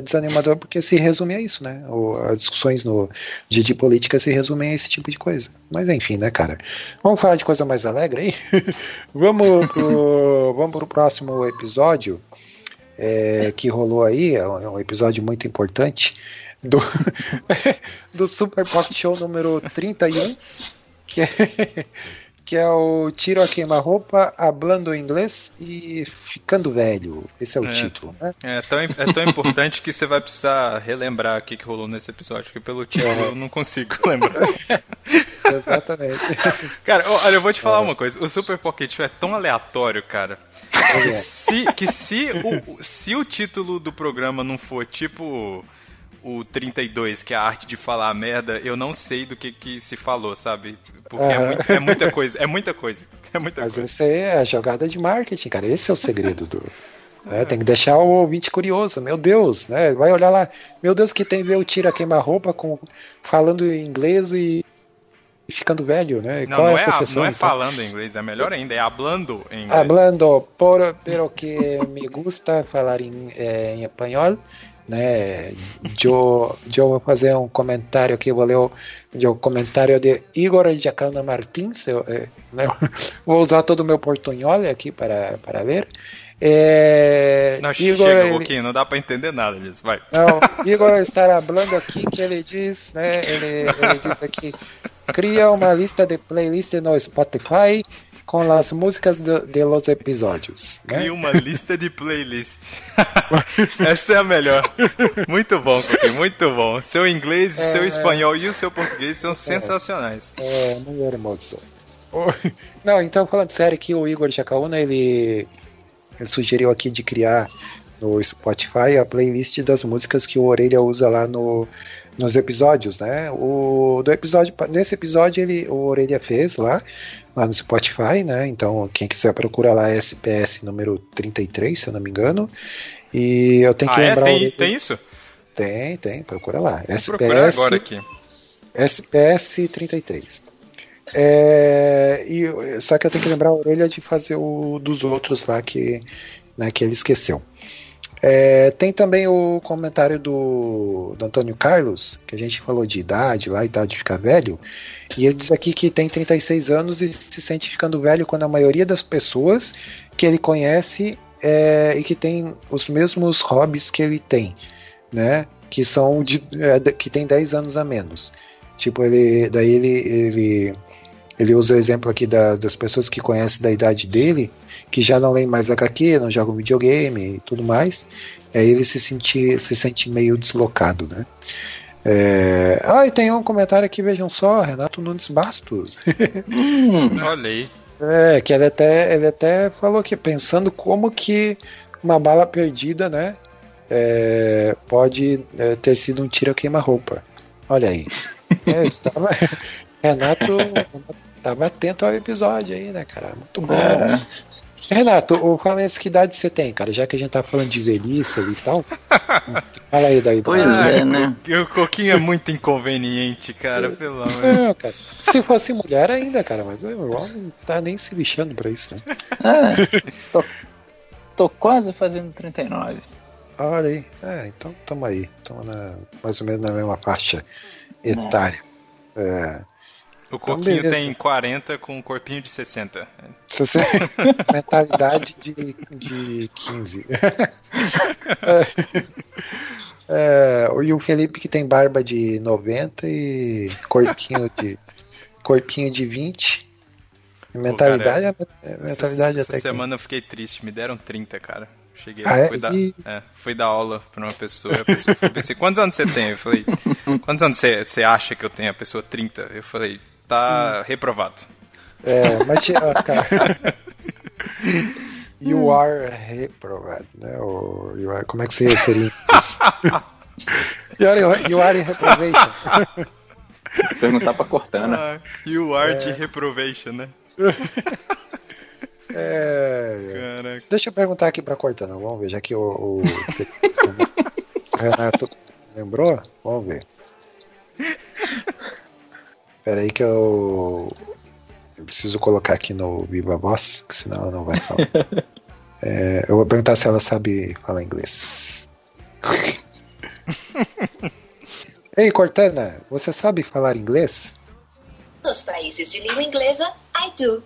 desanimador porque se resume a isso, né? As discussões no dia de política se resumem a esse tipo de coisa. Mas enfim, né, cara? Vamos falar de coisa mais alegre aí? (laughs) vamos, pro, vamos pro próximo episódio é, que rolou aí, é um é um episódio muito importante do, (laughs) do Super Pocket Show número 31, que é, (laughs) que é o Tiro a Queima-Roupa, Hablando Inglês e Ficando Velho. Esse é o É. título, né? É tão, é tão importante que você vai precisar relembrar o que, rolou nesse episódio, porque pelo título É. eu não consigo (laughs) lembrar. Exatamente. Cara, olha, eu vou te falar uma coisa. O Super Pocket Show é tão aleatório, cara. Que se, que se, o- se o título do programa não for tipo o 32, que é a arte de falar merda, eu não sei do que, que se falou, sabe? Porque é, Aham. muito- é muita coisa, é muita coisa. (laughs) É muita Mas coisa. essa é a jogada de marketing, cara. Esse é o segredo do. né? Tem que deixar o ouvinte curioso. Meu Deus, né? Vai olhar lá. Meu Deus, que tem ver o Tira Queima-Roupa com falando inglês e ficando velho, né? Não, Qual não é é, essa a- sessão? não é então? falando em inglês, é melhor ainda, é hablando em inglês. Hablando por, pero que me gusta falar em, eh, em espanhol, né? Eu, eu vou fazer um comentário aqui, vou ler o, o comentário de Igor Jacana Martins, eu, eh, né? (laughs) vou usar todo o meu portunhol aqui para, para ler. Eh, Não, Igor, chega, ele- Roquinho, não dá pra entender nada disso, vai. não, (laughs) Igor está falando aqui que ele diz, né? Ele, ele diz aqui, cria uma lista de playlist no Spotify com as músicas do- de los episódios. Né? Cria uma lista de playlist. (laughs) Essa é a melhor. Muito bom, Coquinho, muito bom. Seu inglês, seu espanhol e o seu português são sensacionais. É, muito hermoso. Não, então falando sério aqui, o Igor Jacaúna, ele, ele sugeriu aqui de criar no Spotify a playlist das músicas que o Orelha usa lá no, nos episódios, né? O do episódio, nesse episódio ele o Orelha fez lá, lá no Spotify, né? Então quem quiser procura lá SPS número 33, se eu não me engano. E eu tenho que Ah, é? lembrar o Tem, Orelha- tem isso? tem, tem, procura lá. Vou SPS agora aqui. SPS 33. É, e, só que eu tenho que lembrar a orelha de fazer o dos outros lá que, né, que ele esqueceu. É, tem também o comentário do, do Antônio Carlos, que a gente falou de idade lá e tal, de ficar velho. E ele diz aqui que tem 36 anos e se sente ficando velho quando a maioria das pessoas que ele conhece é, e que tem os mesmos hobbies que ele tem, né? Que são de, é, que tem 10 anos a menos. Tipo, ele. Daí ele. ele ele usa o exemplo aqui da- das pessoas que conhecem da idade dele, que já não leem mais HQ, não jogam videogame e tudo mais. Aí ele se sente, se sente meio deslocado, né? É... Ah, e tem um comentário aqui, vejam só, Renato Nunes Bastos. (laughs) Hum, Olha aí. É, que ele até, ele até falou que pensando como que uma bala perdida, né, é, pode é, ter sido um tiro a queima-roupa. Olha aí. (laughs) É, estava, (laughs) Renato estava atento ao episódio aí, né, cara? Muito bom. é. Renato, o Falense, que idade você tem, cara? Já que a gente tá falando de velhice ali e tal. (laughs) fala aí da idade. Pois Ah, é, né? O Coquinho é muito inconveniente, cara, pelo amor de Não, cara. Se fosse mulher ainda, cara, mas o irmão não tá nem se lixando pra isso, né? É, tô, tô quase fazendo 39. Olha aí. É, então tamo aí. Tamo na, mais ou menos na mesma faixa etária. É. O Coquinho beleza. tem 40 com um corpinho de 60. Se você... Mentalidade de, de 15. (laughs) é, é, e o Felipe que tem barba de 90 e corpinho de. corpinho de 20. Mentalidade, cara, é, mentalidade essa, até essa semana eu fiquei triste, me deram 30, cara. Cheguei Ah, lá, é? fui, dar, E- é, fui dar aula pra uma pessoa, e a pessoa falou, pensei, quantos anos você tem? Eu falei, quantos anos você, você acha que eu tenho? A pessoa, 30. Eu falei, Hum. tá reprovado. que. É, mas tinha- ó, cara. (laughs) You are reprovado, né? Ou you are- como é que seria seria em inglês? (laughs) you, are, you are in reprobation. Perguntar pra Cortana. Ah, you are de reprovation, né? É, Caraca. Deixa eu perguntar aqui pra Cortana, vamos ver, já que o, o, o (laughs) Renato lembrou, vamos ver. Espera aí que eu, eu preciso colocar aqui no Viva Voz, que senão ela não vai falar. (laughs) É, eu vou perguntar se ela sabe falar inglês. (laughs) Ei, Cortana, você sabe falar inglês? Nos países de língua inglesa, I do.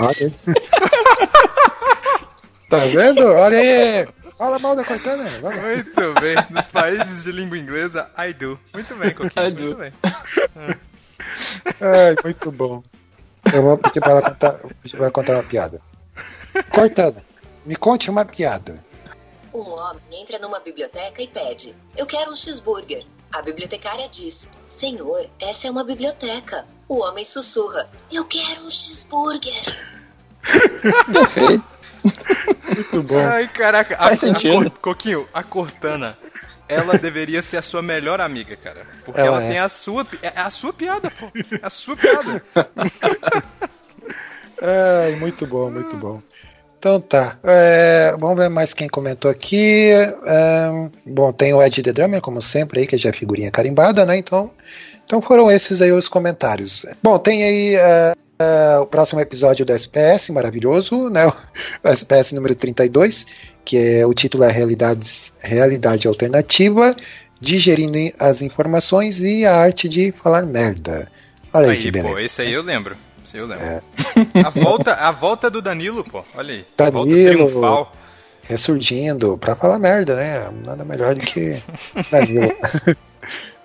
Olha (laughs) tá vendo? Olha aí. Fala mal da Cortana. Vamos. Muito bem. Nos países de língua inglesa, I do. Muito bem, Coquinho. I muito do. bem. Ai, muito bom. Eu vou pedir pra ela contar, pra contar uma piada. Cortana, me conte uma piada. Um homem entra numa biblioteca e pede: Eu quero um cheeseburger. A bibliotecária diz: Senhor, essa é uma biblioteca. O homem sussurra: Eu quero um cheeseburger. Perfeito. Muito bom. Ai, caraca. A, Faz sentido. a Coquinho, a Cortana, ela deveria ser a sua melhor amiga, cara. Porque Ela ela, é. tem a sua... É a sua piada, pô. É a sua piada. (laughs) Ai, muito bom, muito bom. Então tá. É, vamos ver mais quem comentou aqui. É, bom, tem o Ed The Drummer, como sempre, aí, que já é figurinha carimbada, né? Então, então foram esses aí os comentários. Bom, tem aí é, é, o próximo episódio do SPS, maravilhoso, né? O SPS número 32, que é o título é Realidade, Realidade Alternativa, digerindo as informações e a arte de falar merda. Olha aí, que Aí, beleza. pô, esse aí eu lembro. Esse aí eu lembro. É. A, volta, a volta do Danilo, pô. Olha aí. A volta Danilo. triunfal. ressurgindo pra falar merda, né? Nada melhor do que (laughs) Danilo.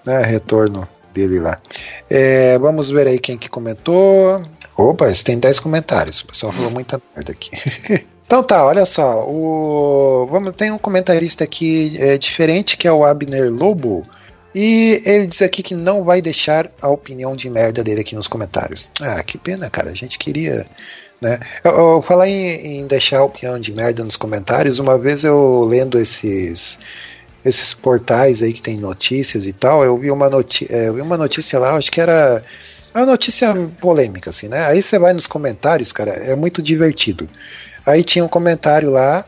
né? Retorno dele lá. É, vamos ver aí quem que comentou. Opa, esse tem 10 comentários. O pessoal falou muita (laughs) merda aqui. (laughs) Então tá, olha só. O... Vamos, tem um comentarista aqui é, diferente que é o Abner Lobo. E ele diz aqui que não vai deixar a opinião de merda dele aqui nos comentários. Ah, que pena, cara. A gente queria né? Eu, eu falar em, em deixar a opinião de merda nos comentários, uma vez eu lendo esses esses portais aí que tem notícias e tal, eu vi uma, noti é, eu vi uma notícia lá, acho que era uma notícia polêmica, assim, né? Aí você vai nos comentários, cara, é muito divertido. Aí tinha um comentário lá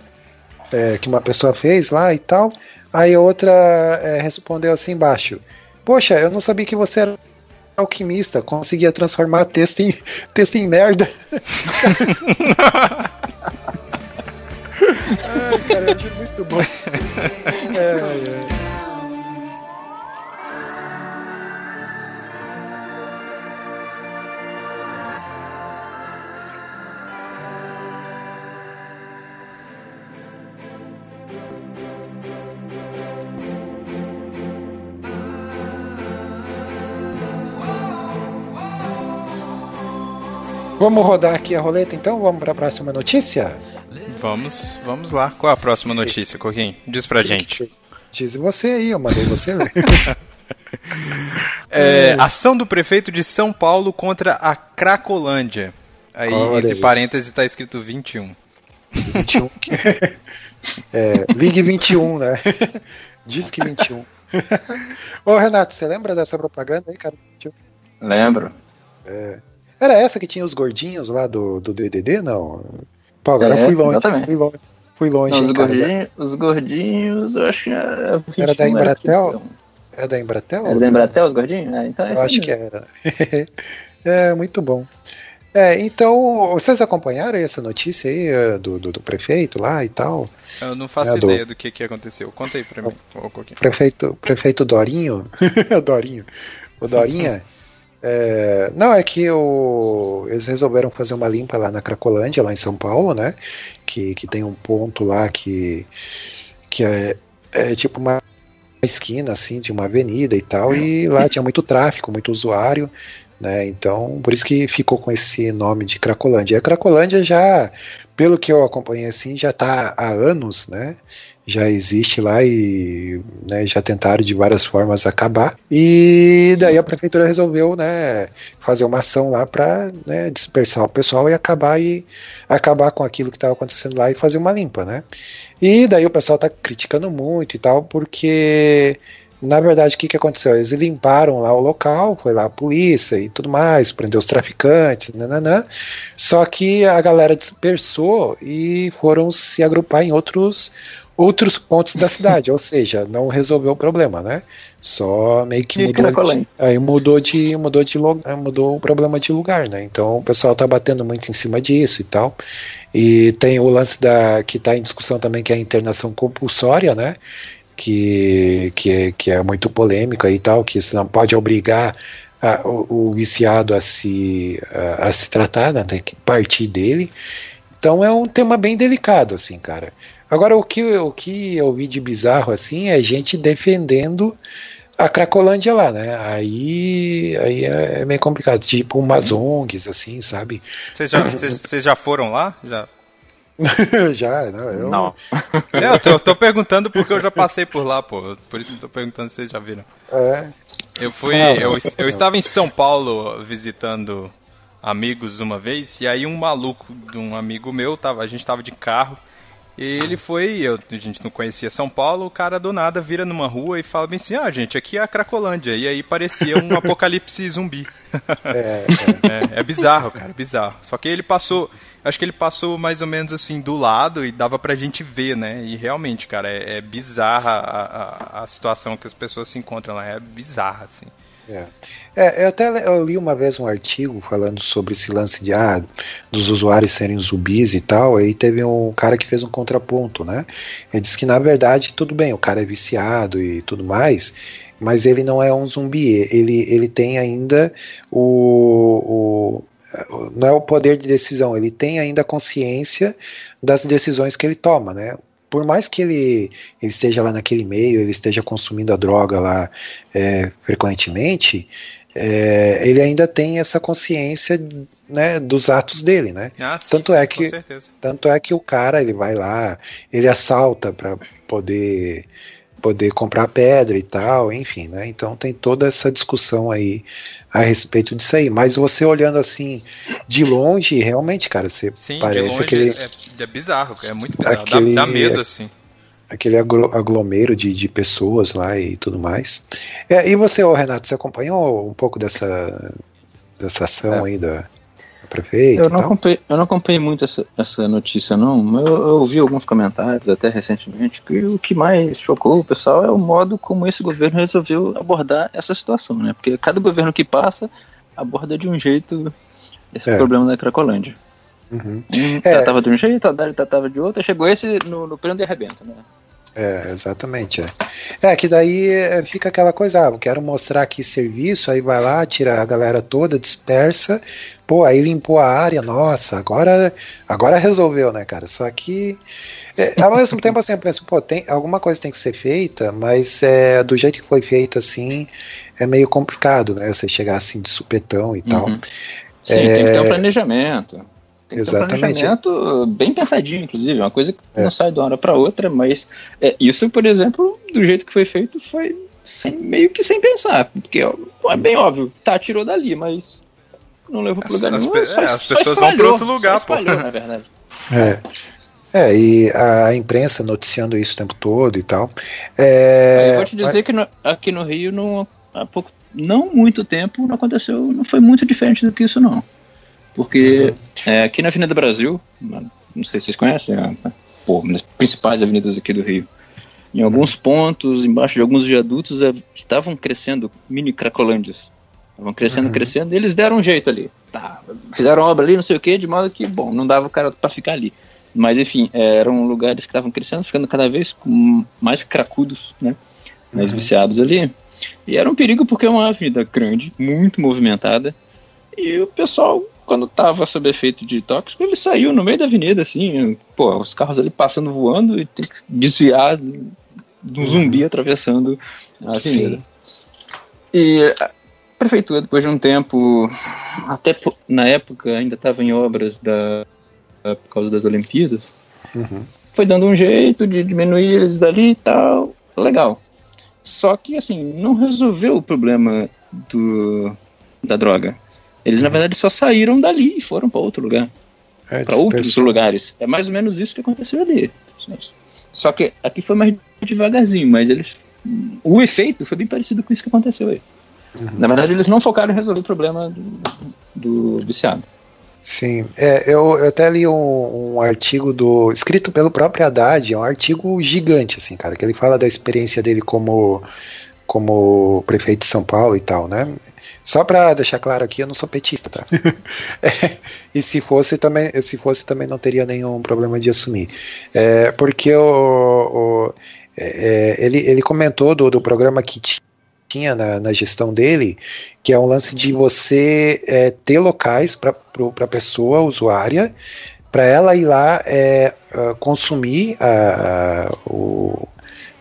é, que uma pessoa fez lá e tal, aí a outra é, respondeu assim embaixo: Poxa, eu não sabia que você era alquimista, conseguia transformar texto em, (laughs) texto em merda. (laughs) (laughs) Ai, cara, eu muito bom. É, é. Vamos rodar aqui a roleta então? Vamos para a próxima notícia? Vamos, vamos lá. Qual a próxima notícia, Coquinho? Diz pra gente. Diz você aí, eu mandei você ler. (laughs) É, ação do prefeito de São Paulo contra a Cracolândia. Aí, Olha entre aí. parênteses, tá escrito 21. 21. (laughs) É, Ligue 21, né? (laughs) Diz que 21. Ô Renato, você lembra dessa propaganda aí, cara? Lembro. Era essa que tinha os gordinhos lá do, do DDD? Não. Pô, agora É, fui longe. exatamente. Fui longe, fui longe Não, os, gordinhos, os gordinhos, eu acho que era. 21, Era da Embratel? aqui, É da Embratel? Era da Embratel, os gordinhos? É, então é Eu acho que era. (laughs) é, muito bom. É, então, vocês acompanharam essa notícia aí eh, do, do, do prefeito lá e tal? Eu não faço É, do- ideia do que, que aconteceu. Conta aí pra mim, Coquinho. Prefeito, prefeito Dorinho. (laughs) o Dorinho. O Dorinha. É, não, é que o, eles resolveram fazer uma limpa lá na Cracolândia, lá em São Paulo, né? Que, que tem um ponto lá que, que é, é tipo uma esquina assim de uma avenida e tal, e lá tinha muito tráfego, muito usuário. Né? Então, por isso que ficou com esse nome de Cracolândia. A Cracolândia já, pelo que eu acompanhei assim, já está há anos, né? já existe lá e né, já tentaram de várias formas acabar. E daí a prefeitura resolveu né, fazer uma ação lá para né, dispersar o pessoal e acabar e acabar com aquilo que estava acontecendo lá e fazer uma limpa, né? E daí o pessoal está criticando muito e tal, porque na verdade, o que, que aconteceu? Eles limparam lá o local, foi lá a polícia e tudo mais, prendeu os traficantes, nananã. Só que a galera dispersou e foram se agrupar em outros outros pontos da cidade, ou seja, não resolveu o problema, né? Só meio que mudou de, aí mudou de mudou de mudou o problema de lugar, né? Então o pessoal tá batendo muito em cima disso e tal. E tem o lance da que está em discussão também que é a internação compulsória, né? Que, que, é, que é muito polêmica e tal, que você não pode obrigar a, o, o, viciado a se, a, a se tratar, né? tem que partir dele. Então é um tema bem delicado, assim, cara. Agora, o que, o que eu vi de bizarro assim é gente defendendo a Cracolândia lá, né? Aí, aí é meio complicado. Tipo umas ONGs, assim, sabe? Vocês já, vocês, já foram lá? Já? (laughs) já, não. Eu... não. É, eu tô, eu tô, perguntando porque eu já passei por lá, pô. Por isso que eu tô perguntando se vocês já viram. É. Eu fui. eu, eu estava em São Paulo visitando amigos uma vez, e aí um maluco de um amigo meu, tava, a gente tava de carro. Ele foi, eu, a gente não conhecia São Paulo, o cara do nada vira numa rua e fala bem assim, ah, gente, aqui é a Cracolândia. E aí parecia um apocalipse zumbi. É, (laughs) é. é, é bizarro, cara, bizarro. Só que ele passou, acho que ele passou mais ou menos assim do lado e dava pra gente ver, né? E realmente, cara, é, é bizarra a, a, a situação que as pessoas se encontram lá, é bizarra, assim. É. é. eu até eu li uma vez um artigo falando sobre esse lance de ah, dos usuários serem zumbis e tal. Aí teve um cara que fez um contraponto, né? Ele disse que na verdade tudo bem, o cara é viciado e tudo mais, mas ele não é um zumbi. Ele, ele tem ainda o, o não é o poder de decisão, ele tem ainda consciência das decisões que ele toma, né? por mais que ele, ele esteja lá naquele meio, ele esteja consumindo a droga lá é, frequentemente, é, ele ainda tem essa consciência né, dos atos dele, né? Ah, sim, tanto sim, é que tanto é que o cara ele vai lá, ele assalta para poder poder comprar pedra e tal, enfim, né? Então tem toda essa discussão aí a respeito disso aí. Mas você olhando assim de longe, realmente, cara, você Sim, parece aquele. É, é, bizarro, é muito bizarro. Aquele, dá, dá medo, assim. Aquele aglomero de, de pessoas lá e tudo mais. É, e você, ô Renato, você acompanhou um pouco dessa, dessa ação é. aí da, prefeito. Eu não, acompanhei, eu não acompanhei muito essa, essa notícia, não. Mas eu, eu ouvi alguns comentários até recentemente que o que mais chocou o pessoal é o modo como esse governo resolveu abordar essa situação, né? Porque cada governo que passa aborda de um jeito esse é. problema da Cracolândia. Uhum. Um é. tratava de um jeito, a Dário tratava de outro, chegou esse no, no prêmio de arrebento, né? É, exatamente. É. é que daí é, fica aquela coisa, ah, quero mostrar aqui serviço, aí vai lá, tira a galera toda, dispersa, pô, aí limpou a área, nossa, agora, agora resolveu, né, cara? Só que é, ao mesmo tempo assim, eu penso, pô, tem, alguma coisa tem que ser feita, mas é, do jeito que foi feito assim, é meio complicado, né? Você chegar assim de supetão e uhum. tal. Sim, é, tem que ter um planejamento. Tem que Exatamente. ter um planejamento bem pensadinho, inclusive, uma coisa que é. não sai de uma hora para outra, mas é, isso, por exemplo, do jeito que foi feito, foi sem, meio que sem pensar, porque é bem óbvio, tá, tirou dali, mas não levou para lugar nenhum. As, só, é, as pessoas vão para outro lugar, espalhou, pô. na verdade. É. É, e a imprensa noticiando isso o tempo todo e tal. É... Eu vou te dizer mas... que no, aqui no Rio, não, há pouco, não muito tempo, não aconteceu, não foi muito diferente do que isso, não. Porque uhum. é, aqui na Avenida Brasil, não sei se vocês conhecem, é, pô, uma das principais avenidas aqui do Rio, em alguns pontos, embaixo de alguns viadutos, é, estavam crescendo mini cracolândias. Estavam crescendo, uhum. crescendo, e eles deram um jeito ali. Tá, fizeram obra ali, não sei o que, de modo que, bom, não dava o cara para ficar ali. Mas, enfim, é, eram lugares que estavam crescendo, ficando cada vez mais cracudos, né? Mais uhum. viciados ali. E era um perigo porque é uma avenida grande, muito movimentada, e o pessoal quando tava sob efeito de tóxico, ele saiu no meio da avenida, assim, pô, os carros ali passando voando e tem que desviar de um zumbi atravessando a avenida. Sim. E prefeitura, depois de um tempo, até na época ainda estava em obras da, por causa das Olimpíadas, Uhum. foi dando um jeito de diminuir eles dali e tal, legal. Só que, assim, não resolveu o problema do, da droga. Eles, na verdade, só saíram dali e foram para outro lugar, É, para outros lugares. É mais ou menos isso que aconteceu ali. Só que aqui foi mais devagarzinho, mas eles. O efeito foi bem parecido com isso que aconteceu aí. Na verdade, eles não focaram em resolver o problema do, do viciado. Sim, é, eu, eu até li um, um artigo do escrito pelo próprio Haddad, é um artigo gigante, assim, cara, que ele fala da experiência dele como como prefeito de São Paulo e tal, né? Só para deixar claro aqui, eu não sou petista, tá? (laughs) É, e se fosse também, se fosse também não teria nenhum problema de assumir, é, porque o, o- é, é, ele, ele comentou do, do programa que ti- tinha na, na gestão dele, que é um lance de você é, ter locais para a pessoa usuária, para ela ir lá é, ah, consumir a, a- o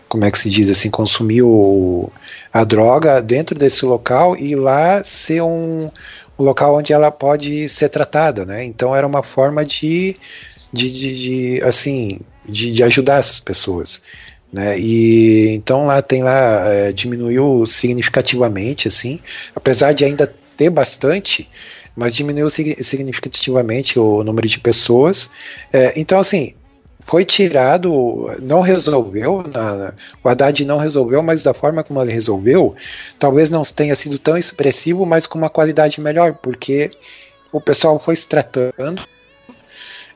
como é que se diz assim, consumir o, a droga dentro desse local e lá ser um, um local onde ela pode ser tratada, né? Então era uma forma de, de, de, de, assim, de, de ajudar essas pessoas. Né? E então lá tem lá é, diminuiu significativamente assim, apesar de ainda ter bastante, mas diminuiu sig- significativamente o número de pessoas. É, então assim foi tirado, não resolveu, na- o Haddad não resolveu, mas da forma como ele resolveu, talvez não tenha sido tão expressivo, mas com uma qualidade melhor, porque o pessoal foi se tratando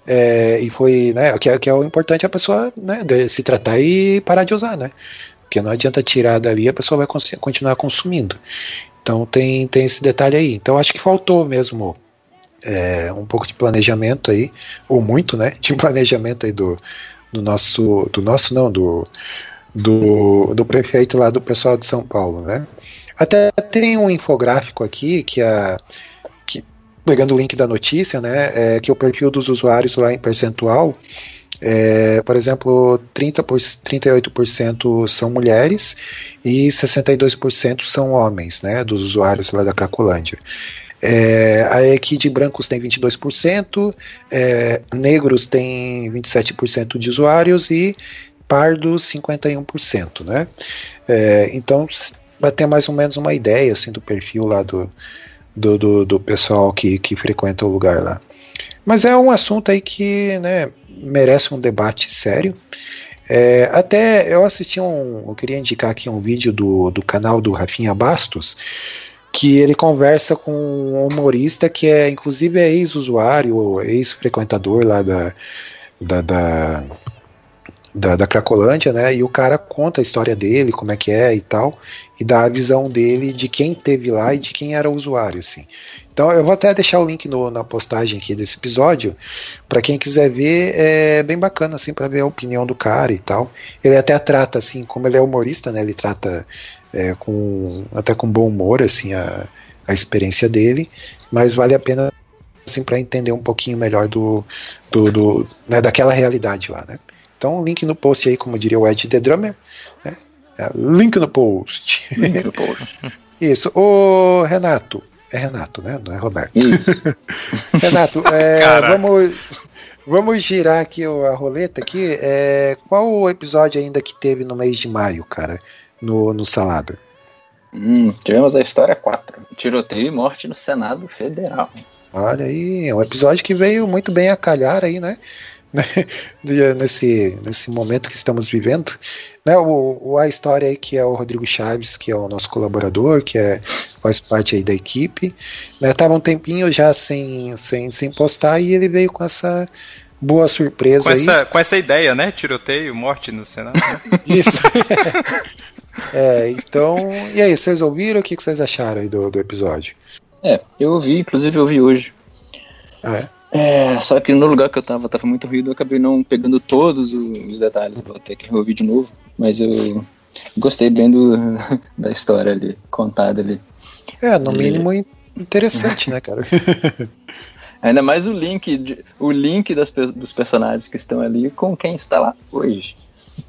é, e foi, né, que é, que é o importante a pessoa né, se tratar e parar de usar, né? Porque não adianta tirar dali, a pessoa vai continuar consumindo. Então tem, tem esse detalhe aí. Então acho que faltou mesmo é, um pouco de planejamento aí, ou muito, né? De (laughs) planejamento aí do, do nosso, do nosso não, do, do, do prefeito lá do pessoal de São Paulo, né? Até tem um infográfico aqui que a pegando o link da notícia, né? É, que o perfil dos usuários lá em percentual é, por exemplo, 30 por, 38% são mulheres e 62% são homens, né, dos usuários lá da Cracolândia. É, aí aqui de brancos tem 22%, é, negros tem 27% de usuários e pardos 51%, né? É, então, vai ter mais ou menos uma ideia assim do perfil lá do, do, do, do pessoal que, que frequenta o lugar lá. Mas é um assunto aí que né, merece um debate sério. É, até eu assisti um. Eu queria indicar aqui um vídeo do, do canal do Rafinha Bastos, que ele conversa com um humorista que é, inclusive, é ex-usuário, ex-frequentador lá da, da, da, da, da Cracolândia, né? E o cara conta a história dele, como é que é e tal, e dá a visão dele de quem teve lá e de quem era o usuário, assim. Então eu vou até deixar o link no, na postagem aqui desse episódio para quem quiser ver, é bem bacana assim para ver a opinião do cara e tal. Ele até trata assim, como ele é humorista, né? Ele trata é, com até com bom humor assim a, a experiência dele, mas vale a pena assim para entender um pouquinho melhor do, do, do né, daquela realidade lá, né? Então link no post aí, como diria o Ed The Drummer, né? É, link no post. Link no post. (laughs) Isso. Ô Renato, é Renato, né? Não é Roberto. Isso. (laughs) Renato, é, vamos, vamos girar aqui a roleta aqui. É, qual o episódio ainda que teve no mês de maio, cara? No, no Salada. Hum, tivemos a história 4. Tiroteio e morte no Senado Federal. Olha aí, é um episódio que veio muito bem a calhar aí, né? (laughs) Nesse, nesse momento que estamos vivendo. Né, o, o- a história aí que é o Rodrigo Chaves, que é o nosso colaborador, que é, faz parte aí da equipe. Né, tava um tempinho já sem, sem, sem postar e ele veio com essa boa surpresa Com aí. essa, com essa ideia, né? Tiroteio, morte no Senado. né? (laughs) Isso. (laughs) é, então, e aí, vocês ouviram? O que, que vocês acharam aí do, do episódio? É, eu ouvi, inclusive eu ouvi hoje. Ah, é? É, só que no lugar que eu tava, tava muito ruído, eu acabei não pegando todos os detalhes. Vou ter que ouvir de novo. Mas eu gostei bem do, (laughs) da história ali, contada ali. É, no mínimo in- interessante, né, cara? (laughs) Ainda mais o link, de- o link das, dos personagens que estão ali com quem está lá hoje.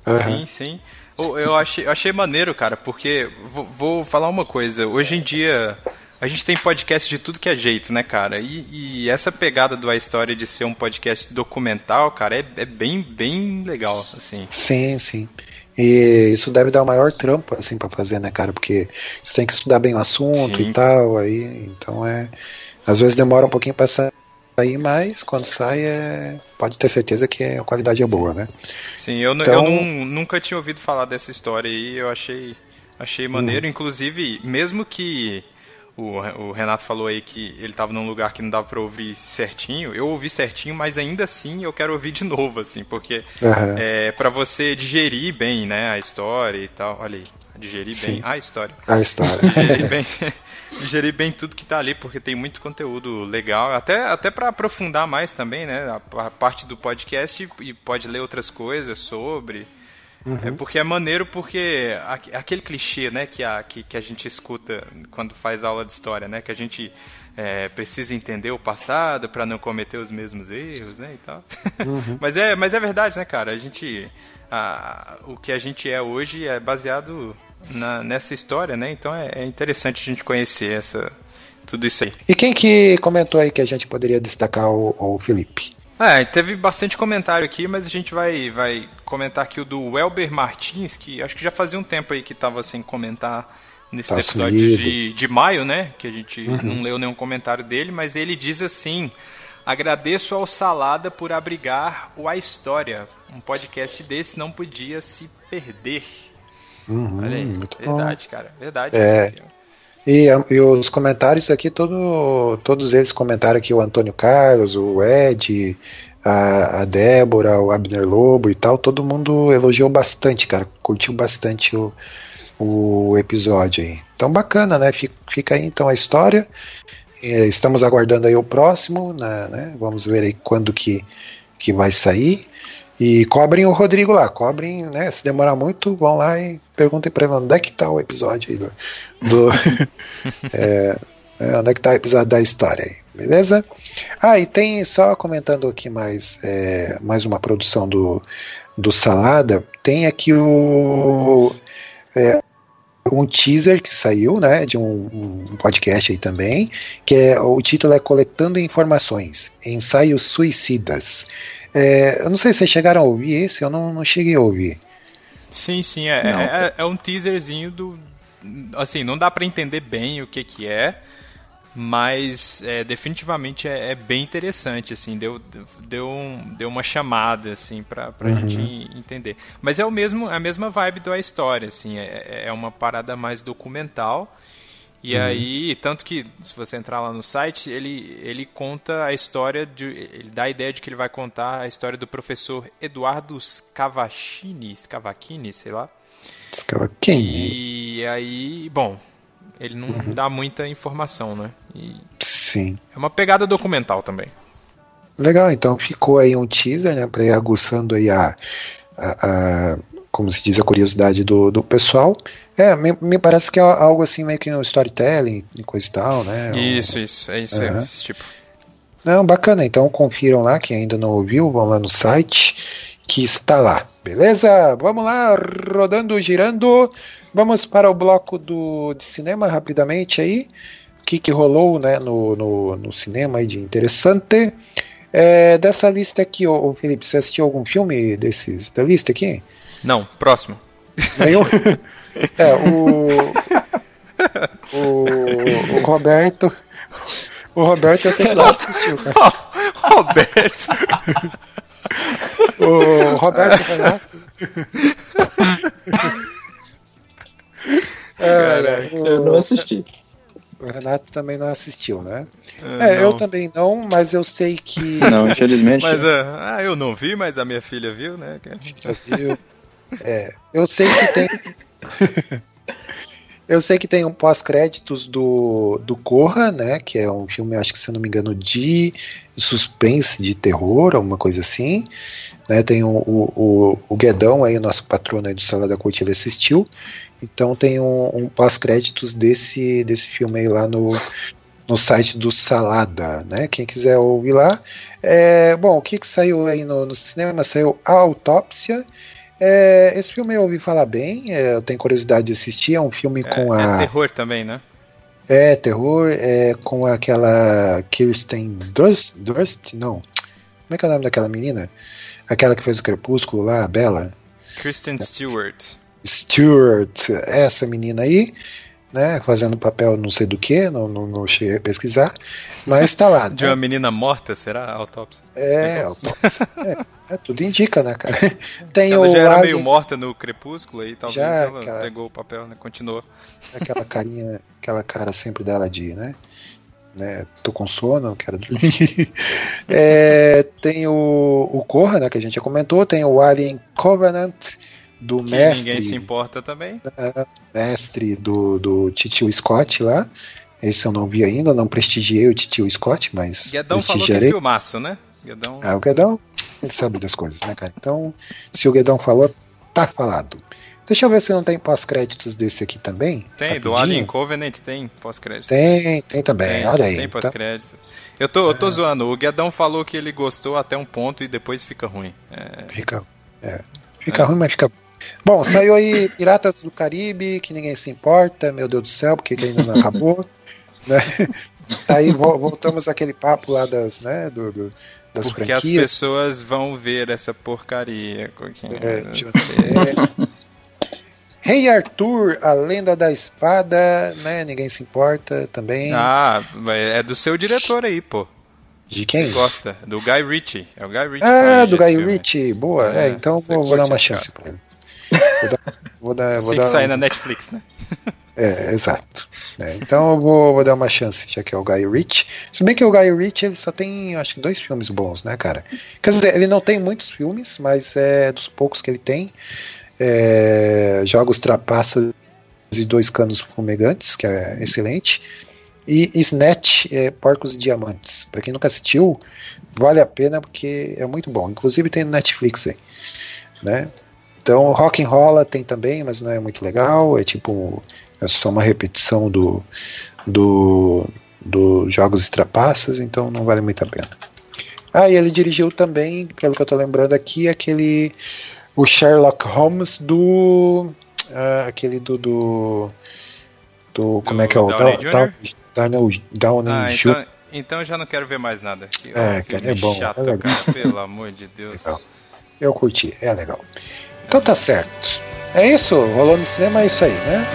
Aham. Sim, sim. Eu achei, eu achei maneiro, cara, porque vou, vou falar uma coisa. Hoje em dia, a gente tem podcast de tudo que é jeito, né, cara? E, e essa pegada do A História de ser um podcast documental, cara, é, é bem, bem legal, assim. Sim, sim. E isso deve dar o maior trampo, assim, para fazer, né, cara? Porque você tem que estudar bem o assunto Sim. e tal, aí, então é. Às vezes demora um pouquinho pra sair, mas quando sai, é, pode ter certeza que a qualidade é boa, né? Sim, eu, Então- eu não- nunca tinha ouvido falar dessa história aí, eu achei, achei maneiro. Inclusive, mesmo que o, o Renato falou aí que ele tava num lugar que não dava pra ouvir certinho, eu ouvi certinho, mas ainda assim eu quero ouvir de (laughs) novo, assim, porque Aham. é para você digerir bem, né, a história e tal. Olha aí, digerir Sim. bem a história. A história. (laughs) digerir bem, (laughs) digerir bem tudo que tá ali, porque tem muito conteúdo legal, até, até para aprofundar mais também, né? A, a parte do podcast e pode ler outras coisas sobre. É porque é maneiro porque aque- aquele clichê, né, que a, que, que a gente escuta quando faz aula de história, né, que a gente é, precisa entender o passado para não cometer os mesmos erros, né, e tal. (laughs) mas é, mas é verdade, né, cara? A gente, a, o que a gente é hoje é baseado na- nessa história, né? Então é, é interessante a gente conhecer essa tudo isso aí. E quem que comentou aí que a gente poderia destacar o, o Felipe? É, teve bastante comentário aqui, mas a gente vai, vai comentar aqui o do Welber Martins, que acho que já fazia um tempo aí que tava sem comentar nesses Tá episódios sumido. de, de maio, né? Que a gente não leu nenhum comentário dele, mas ele diz assim: Agradeço ao Salada por abrigar o A História. Um podcast desse não podia se perder. Olha aí, Uhum, muito bom. verdade, cara, verdade. É. E, e os comentários aqui, todo, todos eles comentaram aqui, o Antônio Carlos, o Ed, a, a Débora, o Abner Lobo e tal, todo mundo elogiou bastante, cara, curtiu bastante o, o episódio aí. Então bacana, né? Fica, fica aí então a história. Estamos aguardando aí o próximo, né, né? Vamos ver aí quando que, que vai sair. E cobrem o Rodrigo lá, cobrem, né? Se demorar muito, vão lá e perguntem pra ele onde é que tá o episódio aí do. do (laughs) é, é, onde é que tá o episódio da história aí, beleza? Ah, e tem só comentando aqui mais, é, mais uma produção do, do Salada, tem aqui o. é, um teaser que saiu, né, de um, um podcast aí também, que é o título é Coletando Informações, Ensaios Suicidas. É, eu não sei se vocês chegaram a ouvir esse, eu não, não cheguei a ouvir. Sim, sim, é, é, é um teaserzinho do. Assim, não dá pra entender bem o que que é, mas é, definitivamente é, é bem interessante, assim, deu, deu, um- deu uma chamada, assim, pra, pra gente entender. Mas é o mesmo, a mesma vibe da história, assim, é, é uma parada mais documental. E aí, tanto que se você entrar lá no site, ele, ele conta a história de. Ele dá a ideia de que ele vai contar a história do professor Eduardo Scavacchini, Scavacchini, sei lá. Quem? E aí, bom, ele não dá muita informação, né? E Sim. é uma pegada documental também. Legal, então ficou aí um teaser, né, para ir aguçando aí a, a, a- como se diz, a curiosidade do, do pessoal. É, me, me parece que é algo assim meio que um storytelling e coisa e tal, né? Isso, isso, é isso, é esse tipo. Não, bacana, então confiram lá, quem ainda não ouviu, vão lá no site que está lá, beleza? Vamos lá, rodando, girando. Vamos para o bloco do, de cinema rapidamente aí. O que, que rolou né, no, no, no cinema aí de interessante? É, dessa lista aqui, ô, ô Felipe, você assistiu algum filme desses da lista aqui? Não, próximo. Nenhum? (laughs) é, o, o. O Roberto. O Roberto eu sei que não assistiu, cara. Roberto! O Roberto Renato. É, Eu não assisti. o Renato também não assistiu, né? Ah, É, eu também não, mas eu sei que. Não, infelizmente. Mas ah, ah, eu não vi, mas a minha filha viu, né? Já viu? É, eu sei que tem. (laughs) eu sei que tem um pós-créditos do, do Corra, né? Que é um filme, acho que se eu não me engano, de suspense, de terror, alguma coisa assim. Né, tem o, o, o, Guedão aí, o nosso patrono aí do Salada Cult, ele assistiu. Então tem um, um pós-créditos desse, desse filme aí lá no, no site do Salada, né? Quem quiser ouvir lá. É, bom, o que, que saiu aí no, no cinema? Saiu A Autópsia. É, esse filme eu ouvi falar bem, é, eu tenho curiosidade de assistir. É um filme com É, a. é terror também, né? É, terror é com aquela Kirsten Durst, Durst? Não. Como é que é o nome daquela menina? Aquela que fez o Crepúsculo lá, a Bela. Kristen Stewart. Stewart, essa menina aí, né, fazendo papel não sei do que, não, não, não cheguei a pesquisar, mas tá lá. De né? uma menina morta, será? A autópsia. É, autópsia. é, é, tudo indica, né, cara? (laughs) Tem Ela o já era Alien, meio morta no Crepúsculo aí, talvez Já, ela cara. pegou o papel, né? Continuou. aquela carinha, aquela cara sempre dela de, né? né tô com sono, quero dormir. (laughs) É, tem o, o Corra, né, que a gente já comentou, tem o Alien Covenant do Que mestre, ninguém se importa também. mestre do, do Titio Scott lá. Esse eu não vi ainda, não prestigiei o Titio Scott, mas Guedão falou que é filmaço, né? Guedão. Ah, o Guedão, ele sabe das coisas, né, cara? Então, se o Guedão falou, tá falado. Deixa eu ver se não tem pós-créditos desse aqui também. Tem, do rapidinho. Alien Covenant tem pós-crédito. Tem, tem também, Tem, olha aí. Tem Então, pós-crédito. Eu tô, eu tô zoando. O Guedão falou que ele gostou até um ponto e depois fica ruim. É, fica é, fica ruim, mas fica Bom, saiu aí Piratas do Caribe, que ninguém se importa, meu Deus do céu, porque que ainda não acabou. (laughs) né? Tá aí, vo- voltamos àquele papo lá das, né, do, do- das porque as franquias. pessoas vão ver essa porcaria. É, deixa eu ver. Rei Arthur, a lenda da espada, né? Ninguém se importa também. Ah, é do seu diretor aí, pô. de Você quem? gosta? Do Guy Ritchie. É o Guy Ritchie. Ah, do Guy. Ritchie, boa. É, É, então você vou, vou dar uma chance pra ele. Vou dar, vou dar, vou Assim dar sair na Netflix, né? (laughs) É, exato. É, então eu vou, vou dar uma chance, já que é o Guy Ritchie. Se bem que o Guy Ritchie ele só tem, acho que, dois filmes bons, né, cara? Quer dizer, ele não tem muitos filmes, mas é dos poucos que ele tem. É, Jogos Trapaças e Dois Canos Fumegantes, que é excelente. E Snatch, é, Porcos e Diamantes. Pra quem nunca assistiu, vale a pena porque é muito bom. Inclusive tem no Netflix aí, né? Então, Rock and Roll tem também, mas não é muito legal. É tipo é só uma repetição do do, do Jogos e Trapaças, então não vale muito a pena. Ah, e ele dirigiu também, pelo que eu tô lembrando aqui, aquele o Sherlock Holmes do ah, aquele do, do do como é que é o Downey Dow- Jr.? Downey Downey Ah, Jr. então, então eu já não quero ver mais nada. Que É, cara, é bom, chato, é cara. Pelo amor de Deus. (laughs) Legal. Eu curti, é legal. Então tá certo. É isso, rolou no cinema, é isso aí, né?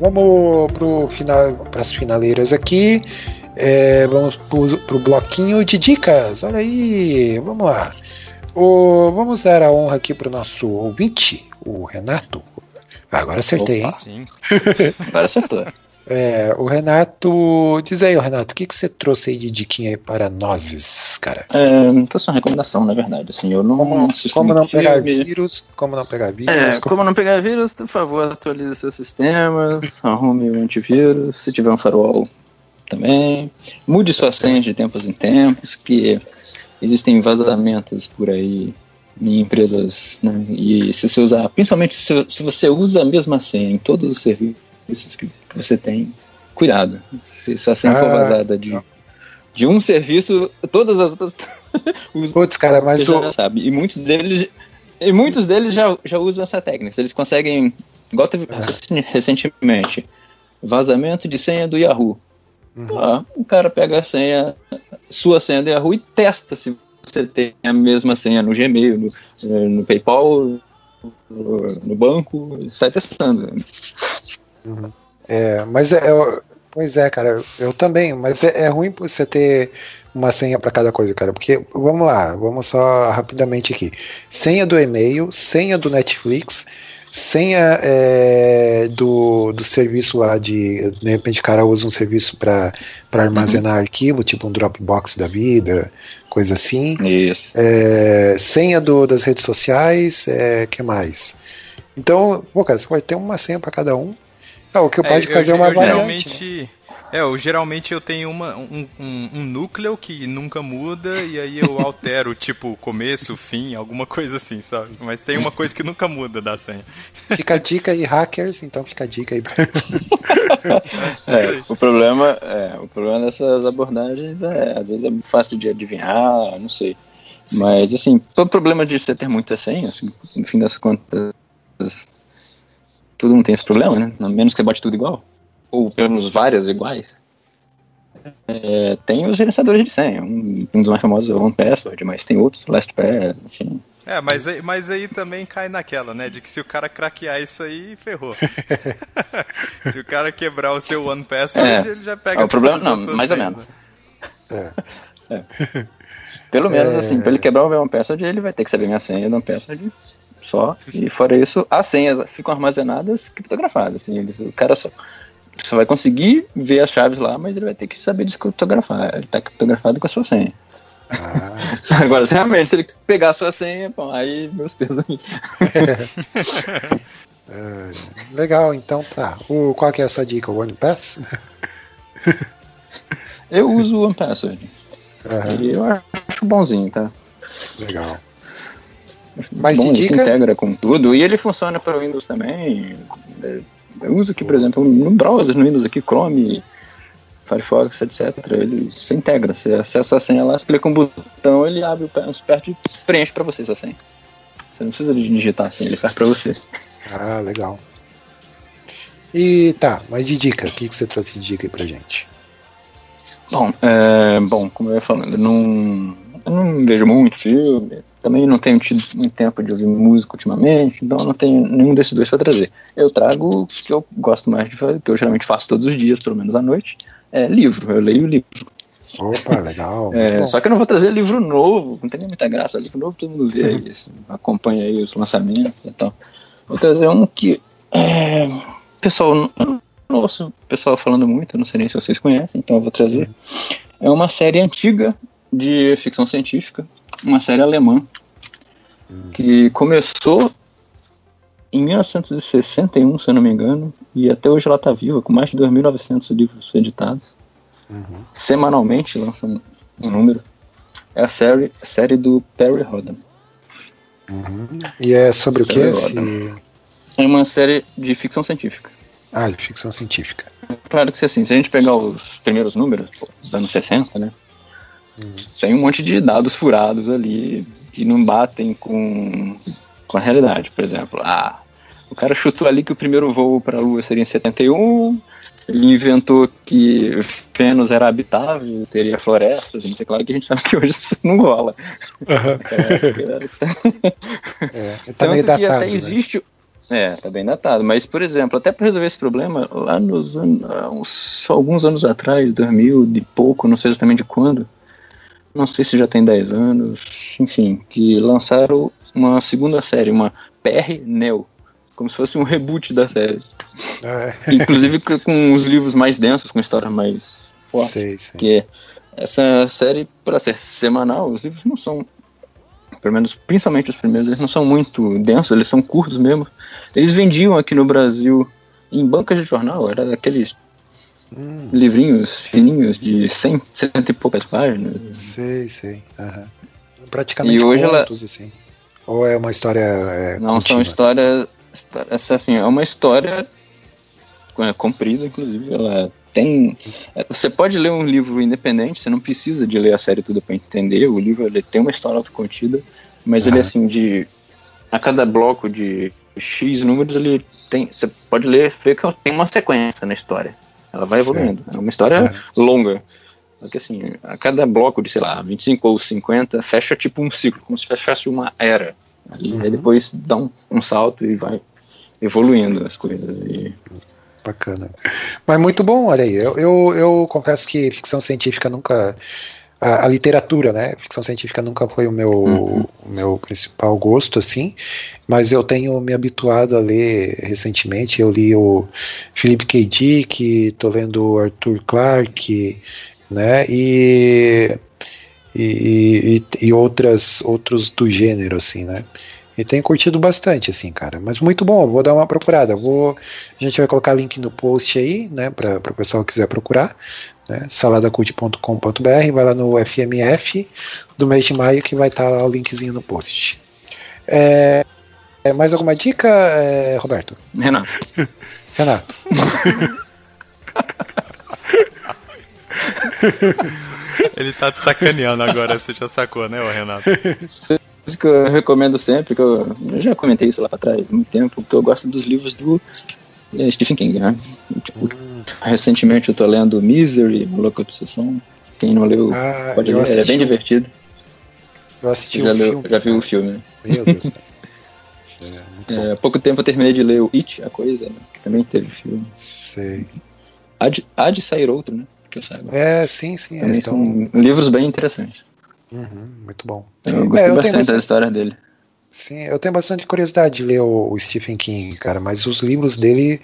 Vamos pro final, pras finaleiras aqui. É, vamos pro, pro bloquinho de dicas. Olha aí, vamos lá. O- vamos dar a honra aqui pro nosso ouvinte, o Renato. Agora acertei, hein? Sim. (laughs) Agora acertou. É, o Renato. Diz aí, Renato, o que, que você trouxe aí de diquinha aí para nós, cara? É, então, só uma recomendação, na verdade. Assim, eu não Como, como não pegar vírus? Como não pegar vírus? É, como- como não pegar vírus, por favor, atualize seus sistemas, arrume o antivírus, se tiver um firewall também. Mude suas senhas de tempos em tempos, que existem vazamentos por aí em empresas, né? E se você usar, principalmente se, se você usa a mesma senha em todos os serviços que você tem, cuidado. Se sua senha for Ah, vazada de, de um serviço, todas as outras. (laughs) os- Putz, cara, mas o. sabe. E muitos deles, e muitos deles já, já usam essa técnica. Eles conseguem, igual teve É. recentemente, vazamento de senha do Yahoo. Uhum. Ah, o cara pega a senha, sua senha do Yahoo e testa se você tem a mesma senha no Gmail, no, no PayPal, no, no banco, sai testando. É, mas é, é- pois é, cara, eu também, mas é, é ruim você ter uma senha para cada coisa, cara, porque vamos lá, vamos só rapidamente aqui. Senha do e-mail, senha do Netflix, senha é, do, do serviço lá de, de repente o cara usa um serviço para armazenar arquivo, tipo um Dropbox da vida, coisa assim. Isso. É, senha do, das redes sociais, é, que mais? Então, pô, cara, você vai ter uma senha para cada um. Ah, o que pode É, fazer eu, uma eu variante. geralmente. É, eu geralmente eu tenho uma, um, um, um núcleo que nunca muda e aí eu (laughs) altero, tipo, começo, fim, alguma coisa assim, sabe? Mas tem uma coisa que nunca muda da senha. Fica a dica aí, hackers, então fica a dica aí. pra- (laughs) É, o problema, é, o problema dessas abordagens é, às vezes é muito fácil de adivinhar, não sei. Mas assim, todo problema de você ter muitas senhas, assim, no fim das contas, todo mundo tem esse problema, né? A menos que você bote tudo igual, ou pelo menos várias iguais. É, tem os gerenciadores de senha. Um, um dos mais famosos é o OnePassword, mas tem outros, LastPass, enfim. É, mas aí, mas aí também cai naquela, né? De que se o cara craquear isso aí, ferrou. (laughs) se o cara quebrar o seu One Password, É. ele já pega Ah, o problema- não, mais ou menos. né? Pelo menos É. assim, pra ele quebrar o OnePassword, ele vai ter que saber minha senha do OnePassword só. E fora isso, as senhas ficam armazenadas criptografadas. Assim, ele, o cara só, só vai conseguir ver as chaves lá, mas ele vai ter que saber descriptografar. Ele tá criptografado com a sua senha. Ah, (laughs) Agora, realmente, se ele pegar a sua senha, bom, aí meus pesos. (laughs) é, legal, então tá. O, qual que é a sua dica? O OnePass? Eu uso o OnePassword. Aham, E eu acho bonzinho, tá? legal. Mas Bom, de ele se dica? integra com tudo e ele funciona para o Windows também. É, Eu uso aqui, por exemplo, no browser, no Windows aqui, Chrome, Firefox, etc. Ele se integra. Você acessa a senha lá, você clica um botão, ele abre os perto e preenche para você sua senha. Você não precisa de digitar a senha, ele faz para você. Ah, legal. E tá, mas de dica, o que, que você trouxe de dica aí pra gente? Bom, é, bom, como eu ia falando, eu não, eu não vejo muito filme, também não tenho tido muito tempo de ouvir música ultimamente, então não tenho nenhum desses dois para trazer. Eu trago o que eu gosto mais de fazer, que eu geralmente faço todos os dias, pelo menos à noite, é livro, eu leio livro. Opa, legal. (laughs) É, só que eu não vou trazer livro novo, não tem nem muita graça, livro novo todo mundo vê aí, (laughs) assim, acompanha aí os lançamentos e tal. Vou trazer um que é, pessoal, eu não ouço o pessoal falando muito, não sei nem se vocês conhecem, então eu vou trazer. É uma série antiga de ficção científica, uma série alemã, que começou em 1961, se eu não me engano, e até hoje ela está viva, com mais de 2.900 livros editados. Semanalmente lança um, um número. É a série, a série do Perry Rhodan. E é sobre o que Sério, esse. É uma série de ficção científica. Ah, de ficção científica. Claro que assim, se a gente pegar os primeiros números, pô, dos anos 60, né? Tem um monte de dados furados ali que não batem com, com a realidade. Por exemplo, ah, o cara chutou ali que o primeiro voo para a Lua seria em 71, ele inventou que Vênus era habitável, teria florestas, não sei claro que a gente sabe que hoje isso não rola. (laughs) É, tá Tanto datado. até né? existe. É, tá bem datado. Mas, por exemplo, até para resolver esse problema, lá nos anos. alguns anos atrás, 2000 de pouco, não sei exatamente quando, não sei se já tem 10 anos, enfim, que lançaram uma segunda série, uma PR Neo, como se fosse um reboot da série. É, (laughs) Inclusive com- os livros mais densos, com histórias mais fortes. sei, sei. Porque essa série, para ser semanal, os livros não são, pelo menos principalmente os primeiros, eles não são muito densos, eles são curtos mesmo. Eles vendiam aqui no Brasil em bancas de jornal, era aqueles Hum, livrinhos fininhos de 100, cento e poucas páginas. sei, sei. aham. Praticamente E hoje ela- contos, assim. Ou é uma história. É, Não são contínua? histórias, histó- essa assim, é uma história é, comprida, inclusive, ela tem. é, Você pode ler um livro independente, você não precisa de ler a série toda para entender. O livro ele tem uma história autocontida, mas ele Aham. assim de a cada bloco de X números ele tem, você pode ler, ver que tem uma sequência na história. Ela vai evoluindo. É uma história longa. Só que assim, a cada bloco de, sei lá, 25 ou 50, fecha tipo um ciclo, como se fechasse uma era. E Uhum. aí depois dá um, um salto e vai evoluindo as coisas. E Bacana. Mas muito bom, olha aí. Eu, eu, eu confesso que ficção científica nunca. A, a literatura, né? Ficção científica nunca foi o meu, Uhum. o meu principal gosto, assim. Mas eu tenho me habituado a ler recentemente. Eu li o Philip K. Dick, tô lendo o Arthur Clarke, né? E. E, e, e outras outros do gênero assim né E tenho curtido bastante, assim, cara. Mas muito bom, vou dar uma procurada. Vou, a gente vai colocar link no post aí, né, para o pessoal que quiser procurar. Né, saladacult.com.br, vai lá no FMF do mês de maio que vai estar lá o linkzinho no post. É, é, mais alguma dica, é, Roberto? Renato. (laughs) Renato. (laughs) Ele tá te sacaneando agora, você já sacou, né, ô Renato? Isso que eu recomendo sempre, que eu, eu já comentei isso lá pra trás, há muito tempo, que eu gosto dos livros do Stephen King, né? Tipo, recentemente eu tô lendo Misery, Louca Obsessão. Quem não leu, Ah, pode ler, é assisti bem o- divertido. Eu assisti já, o leu- filme. já viu o filme, né? Meu Deus. (laughs) cara. É. É, há pouco tempo eu terminei de ler o It, a coisa, né? que também teve filme. Sei. Há de, há de sair outro, né? Que eu saiba. É, sim, sim. Também Então, são livros bem interessantes. uhum, muito bom. Eu gostei É, eu tenho bastante da bastante- história dele. Sim, eu tenho bastante curiosidade de ler o, o Stephen King, cara, mas os livros dele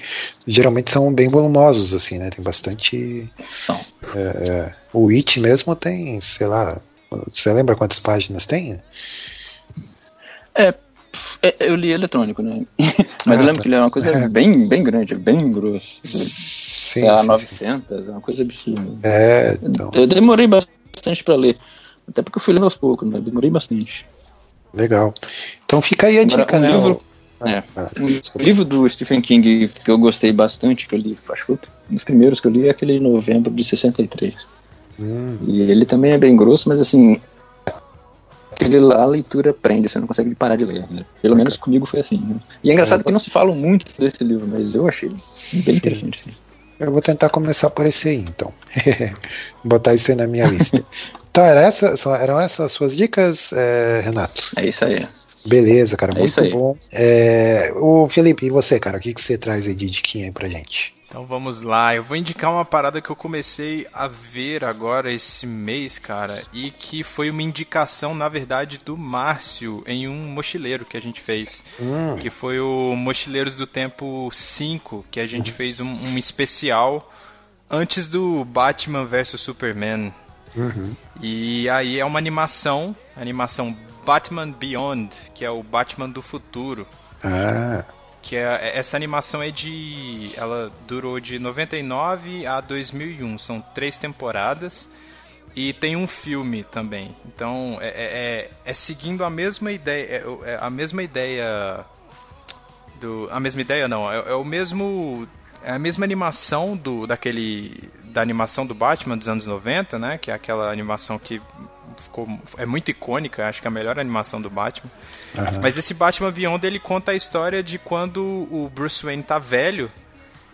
geralmente são bem volumosos, assim, né? Tem bastante. São. é, o It mesmo tem, sei lá. Você lembra quantas páginas tem? É, é, eu li eletrônico, né? (laughs) Mas Ah, eu lembro tá. que ele é uma coisa É. bem, bem grande, bem grosso. Sim, lá, sim, sim. 900, é uma coisa absurda. É, então, Eu demorei bastante pra ler. Até porque eu fui lendo aos poucos, né? Demorei bastante. Legal. Então fica aí a Agora, dica, um né? livro- o- é. Ah, Um livro do Stephen King que eu gostei bastante, que eu li, acho que um dos primeiros que eu li, é aquele de novembro de 63. Hum, E ele também é bem grosso, mas assim, aquele lá a leitura prende, você não consegue parar de ler. né? Pelo menos comigo foi assim. né? E é engraçado que não se fala muito desse livro, mas eu achei bem Sim. interessante. Eu vou tentar começar por esse aí, então. (laughs) Botar isso aí na minha lista. Então, era essa, eram essas as suas dicas, é, Renato? É isso aí. Beleza, cara, É muito bom. É, o Felipe, e você, cara, o que, que você traz aí de diquinha aí pra gente? Então vamos lá, eu vou indicar uma parada que eu comecei a ver agora esse mês, cara, e que foi uma indicação, na verdade, do Márcio em um mochileiro que a gente fez. Hum, Que foi o Mochileiros do Tempo 5, que a gente fez um, um especial antes do Batman vs Superman. uhum. E aí é uma animação, animação Batman Beyond, que é o Batman do futuro. Ah, Que é, essa animação é de. Ela durou de 99 a 2001. São três temporadas. E tem um filme também. Então é, é, é- é seguindo a mesma ideia. É, é a mesma ideia. Do, a mesma ideia não. É, é o mesmo. É a mesma animação do daquele. Da animação do Batman dos anos 90, né? Que é aquela animação que ficou. É muito icônica, acho que é a melhor animação do Batman. aham. Mas esse Batman Beyond ele conta a história de quando o Bruce Wayne tá velho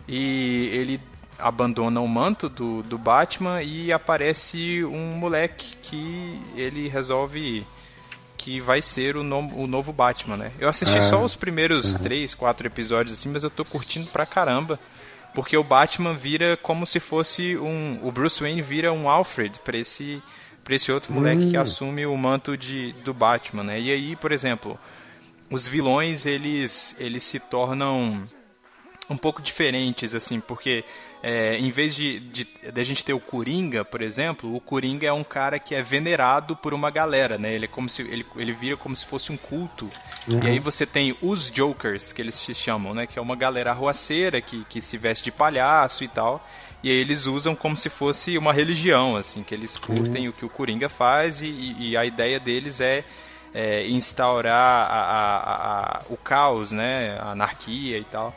e ele abandona o manto do, do Batman e aparece um moleque que ele resolve que vai ser o, no, o novo Batman, né? Eu assisti Ah, só os primeiros três, quatro episódios assim, mas eu tô curtindo pra caramba. Porque o Batman vira como se fosse um. O Bruce Wayne vira um Alfred pra esse, pra esse outro moleque que assume o manto de, do Batman, né? E aí, por exemplo, os vilões eles, eles se tornam um pouco diferentes, assim, porque é, em vez de, de, de a gente ter o Coringa, por exemplo, o Coringa é um cara que é venerado por uma galera, né? Ele é como se ele, ele vira como se fosse um culto. E aí você tem os Jokers, que eles se chamam, né? Que é uma galera arruaceira que, que se veste de palhaço e tal. E aí eles usam como se fosse uma religião, assim, que eles curtem o que o Coringa faz e, e- a ideia deles é, é, instaurar a- a- a- o caos, né? A anarquia e tal.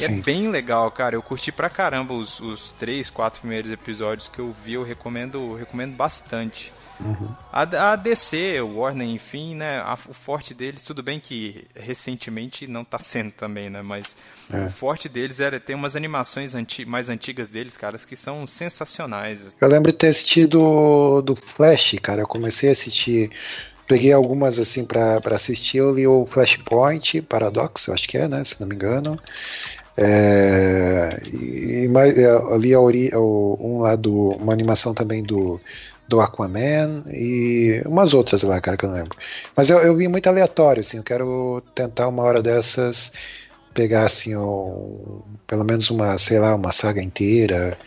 E é bem legal, cara. Eu curti pra caramba os, os três, quatro primeiros episódios que eu vi. Eu recomendo, recomendo bastante. A, a DC, o Warner, enfim, né? a- o forte deles, tudo bem que recentemente não tá sendo também, né? Mas o forte deles era ter umas animações anti, mais antigas deles, caras, que são sensacionais. Eu lembro de ter assistido do Flash, cara. Eu comecei a assistir. Peguei algumas assim pra, pra assistir. Eu li o Flashpoint, Paradox, eu acho que é, né? Se não me engano. É, e mais, eu li a ori, o- um lá do. Uma animação também do, do Aquaman e umas outras lá, cara, que eu não lembro. Mas eu, eu vi muito aleatório, assim. Eu quero tentar uma hora dessas pegar assim um, pelo menos uma, sei lá, uma saga inteira,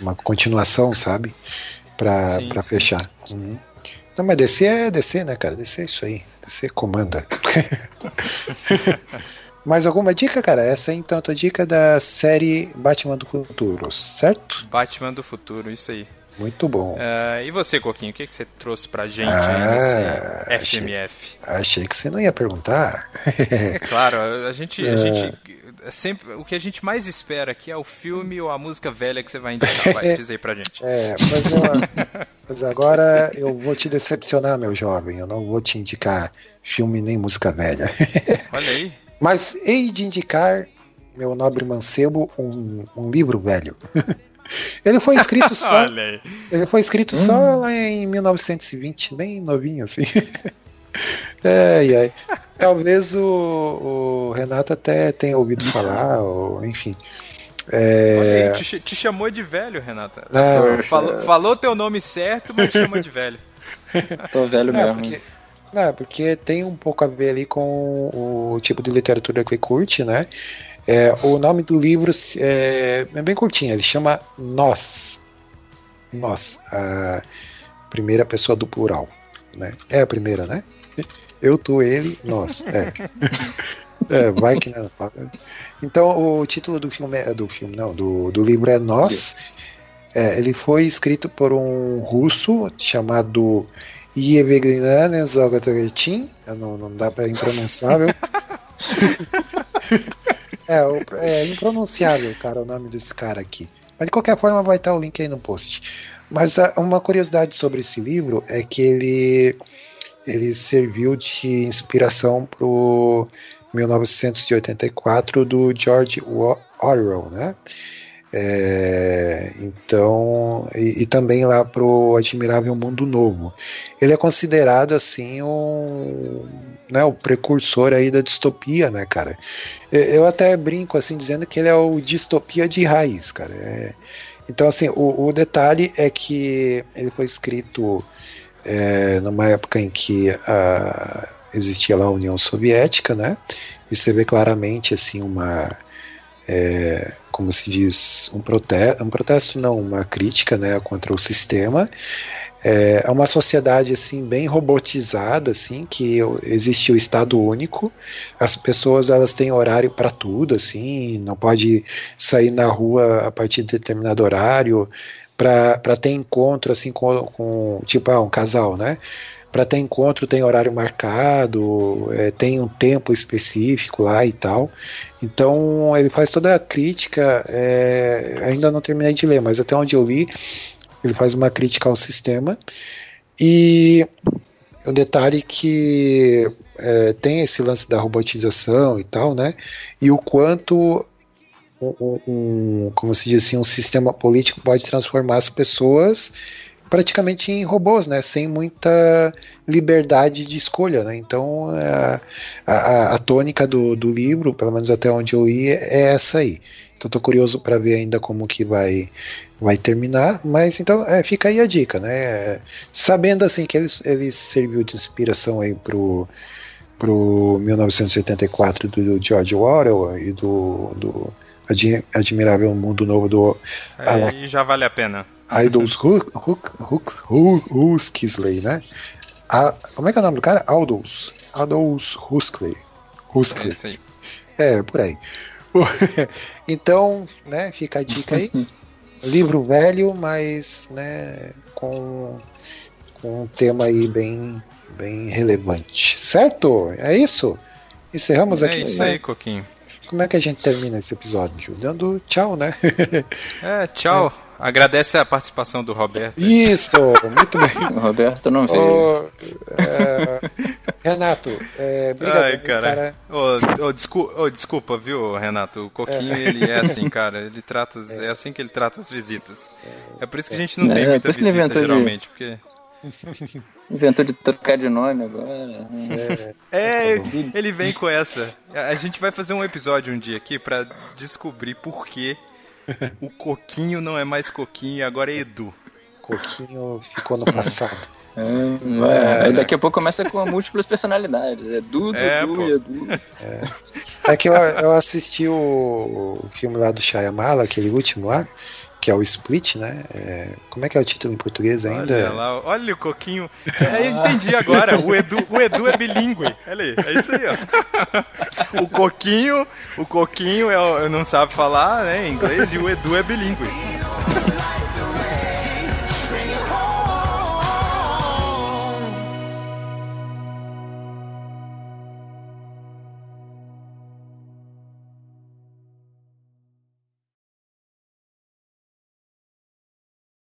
uma continuação, sabe? Pra, Sim, pra sim. fechar. Uhum. Não, mas DC é DC, né, cara? DC é isso aí. DC comanda. (laughs) Mais alguma dica, cara? Essa é então a tua dica da série Batman do Futuro, certo? Batman do Futuro, isso aí. Muito bom. É, e você, Coquinho, o que, que você trouxe pra gente Ah, aí nesse achei- FMF? Achei que você não ia perguntar. É (laughs) claro, a gente, a gente é sempre o que a gente mais espera aqui é o filme ou a música velha que você vai indicar. Vai, diz aí pra gente. (laughs) É, mas, eu- mas agora eu vou te decepcionar, meu jovem. Eu não vou te indicar filme nem música velha. (laughs) Olha aí. Mas hei de indicar, meu nobre mancebo, um, um livro velho. Ele foi escrito (laughs) só, Olha aí. ele foi escrito só lá em 1920, bem novinho assim. (laughs) Ai, ai. Talvez o, o Renato até tenha ouvido falar, ou enfim. É, Olha aí, te, te chamou de velho, Renata. Não, falou, falou teu nome certo, mas te chamou de velho. (laughs) Tô velho Não, mesmo. porque, não, porque tem um pouco a ver ali com o tipo de literatura que ele curte, né? É, o nome do livro é, é bem curtinho, ele chama Nós. Nós, a primeira pessoa do plural. Né? É a primeira, né? Eu, tu, ele, nós. É. (laughs) É, vai que não. Então o título do filme é do filme, não, do, do livro é Nós. É, ele foi escrito por um russo chamado Yevgeny Zagatoretin. Não, não dá para impronunciável. (laughs) é, é impronunciável, cara, o nome desse cara aqui. Mas de qualquer forma vai estar o link aí no post. Mas uma curiosidade sobre esse livro é que ele, ele serviu de inspiração pro 1984 do George Orwell, né? É, então, e, e também lá pro Admirável Mundo Novo. Ele é considerado assim um, né, o precursor aí da distopia, né, cara? Eu- Eu até brinco assim dizendo que ele é o distopia de raiz, cara. É, então, assim, o, o detalhe é que ele foi escrito é, numa época em que a- existia lá a União Soviética, né? E você vê claramente assim uma é, como se diz um protesto, um protesto não, uma crítica, né, contra o sistema. É, é uma sociedade assim bem robotizada, assim que existe o Estado único. As pessoas elas têm horário para tudo, assim, não pode sair na rua a partir de determinado horário para ter encontro assim com, com tipo ah, um casal, né? Para ter encontro tem horário marcado, é, tem um tempo específico lá e tal. Então ele faz toda a crítica. é, ainda não terminei de ler, mas até onde eu li, ele faz uma crítica ao sistema. E o detalhe que é, tem esse lance da robotização e tal, né? E o quanto um, um- um- como se diz assim, um sistema político pode transformar as pessoas praticamente em robôs, né? Sem muita liberdade de escolha, né? Então a, a, a tônica do, do livro, pelo menos até onde eu li, é essa aí. Então tô curioso para ver ainda como que vai vai terminar, mas então é, fica aí a dica, né? Sabendo assim que ele, ele serviu de inspiração aí pro pro 1984 do, do George Orwell e do, do Admi- Admirável Mundo Novo do Aí já vale a pena. Huxley, Huxley, né? A, como é que é o nome do cara? Aldous. Aldous. É Huxley. isso aí. É, por aí. (laughs) então, né, fica a dica aí. (laughs) Livro velho, mas, né, com, com um tema aí bem, bem relevante. Certo? É isso? Encerramos É aqui. isso né? aí, Coquinho. Como é que a gente termina esse episódio? Dando tchau, né? (laughs) É, tchau. Agradece a participação do Roberto. Isso, muito bem. (laughs) O Roberto não veio. Ô, é, Renato, é, obrigado, Ai, cara. Ô, ô, descu- ô, desculpa, viu, Renato? O Coquinho, ele é assim, cara. Ele trata. as- É assim que ele trata as visitas. É por isso que a gente não É, tem é muita por isso que ele visita, inventou de- geralmente. Porque. Inventou de trocar de nome agora. É, ele vem com essa. A gente vai fazer um episódio um dia aqui pra descobrir por que o Coquinho não é mais Coquinho e agora é Edu. Coquinho ficou no passado. (laughs) É, Aí daqui a pouco começa com múltiplas personalidades. É Dudu, É, Edu e Edu. É que eu, eu assisti o, o filme lá do Shyamala, aquele último lá, que é o Split, né? É, como é que é o título em português ainda? Olha lá, olha o Coquinho. É, entendi agora. O Edu, o Edu é bilíngue. Olha aí, é isso aí, ó. O Coquinho, o Coquinho é, não sabe falar né, inglês e o Edu é bilíngue.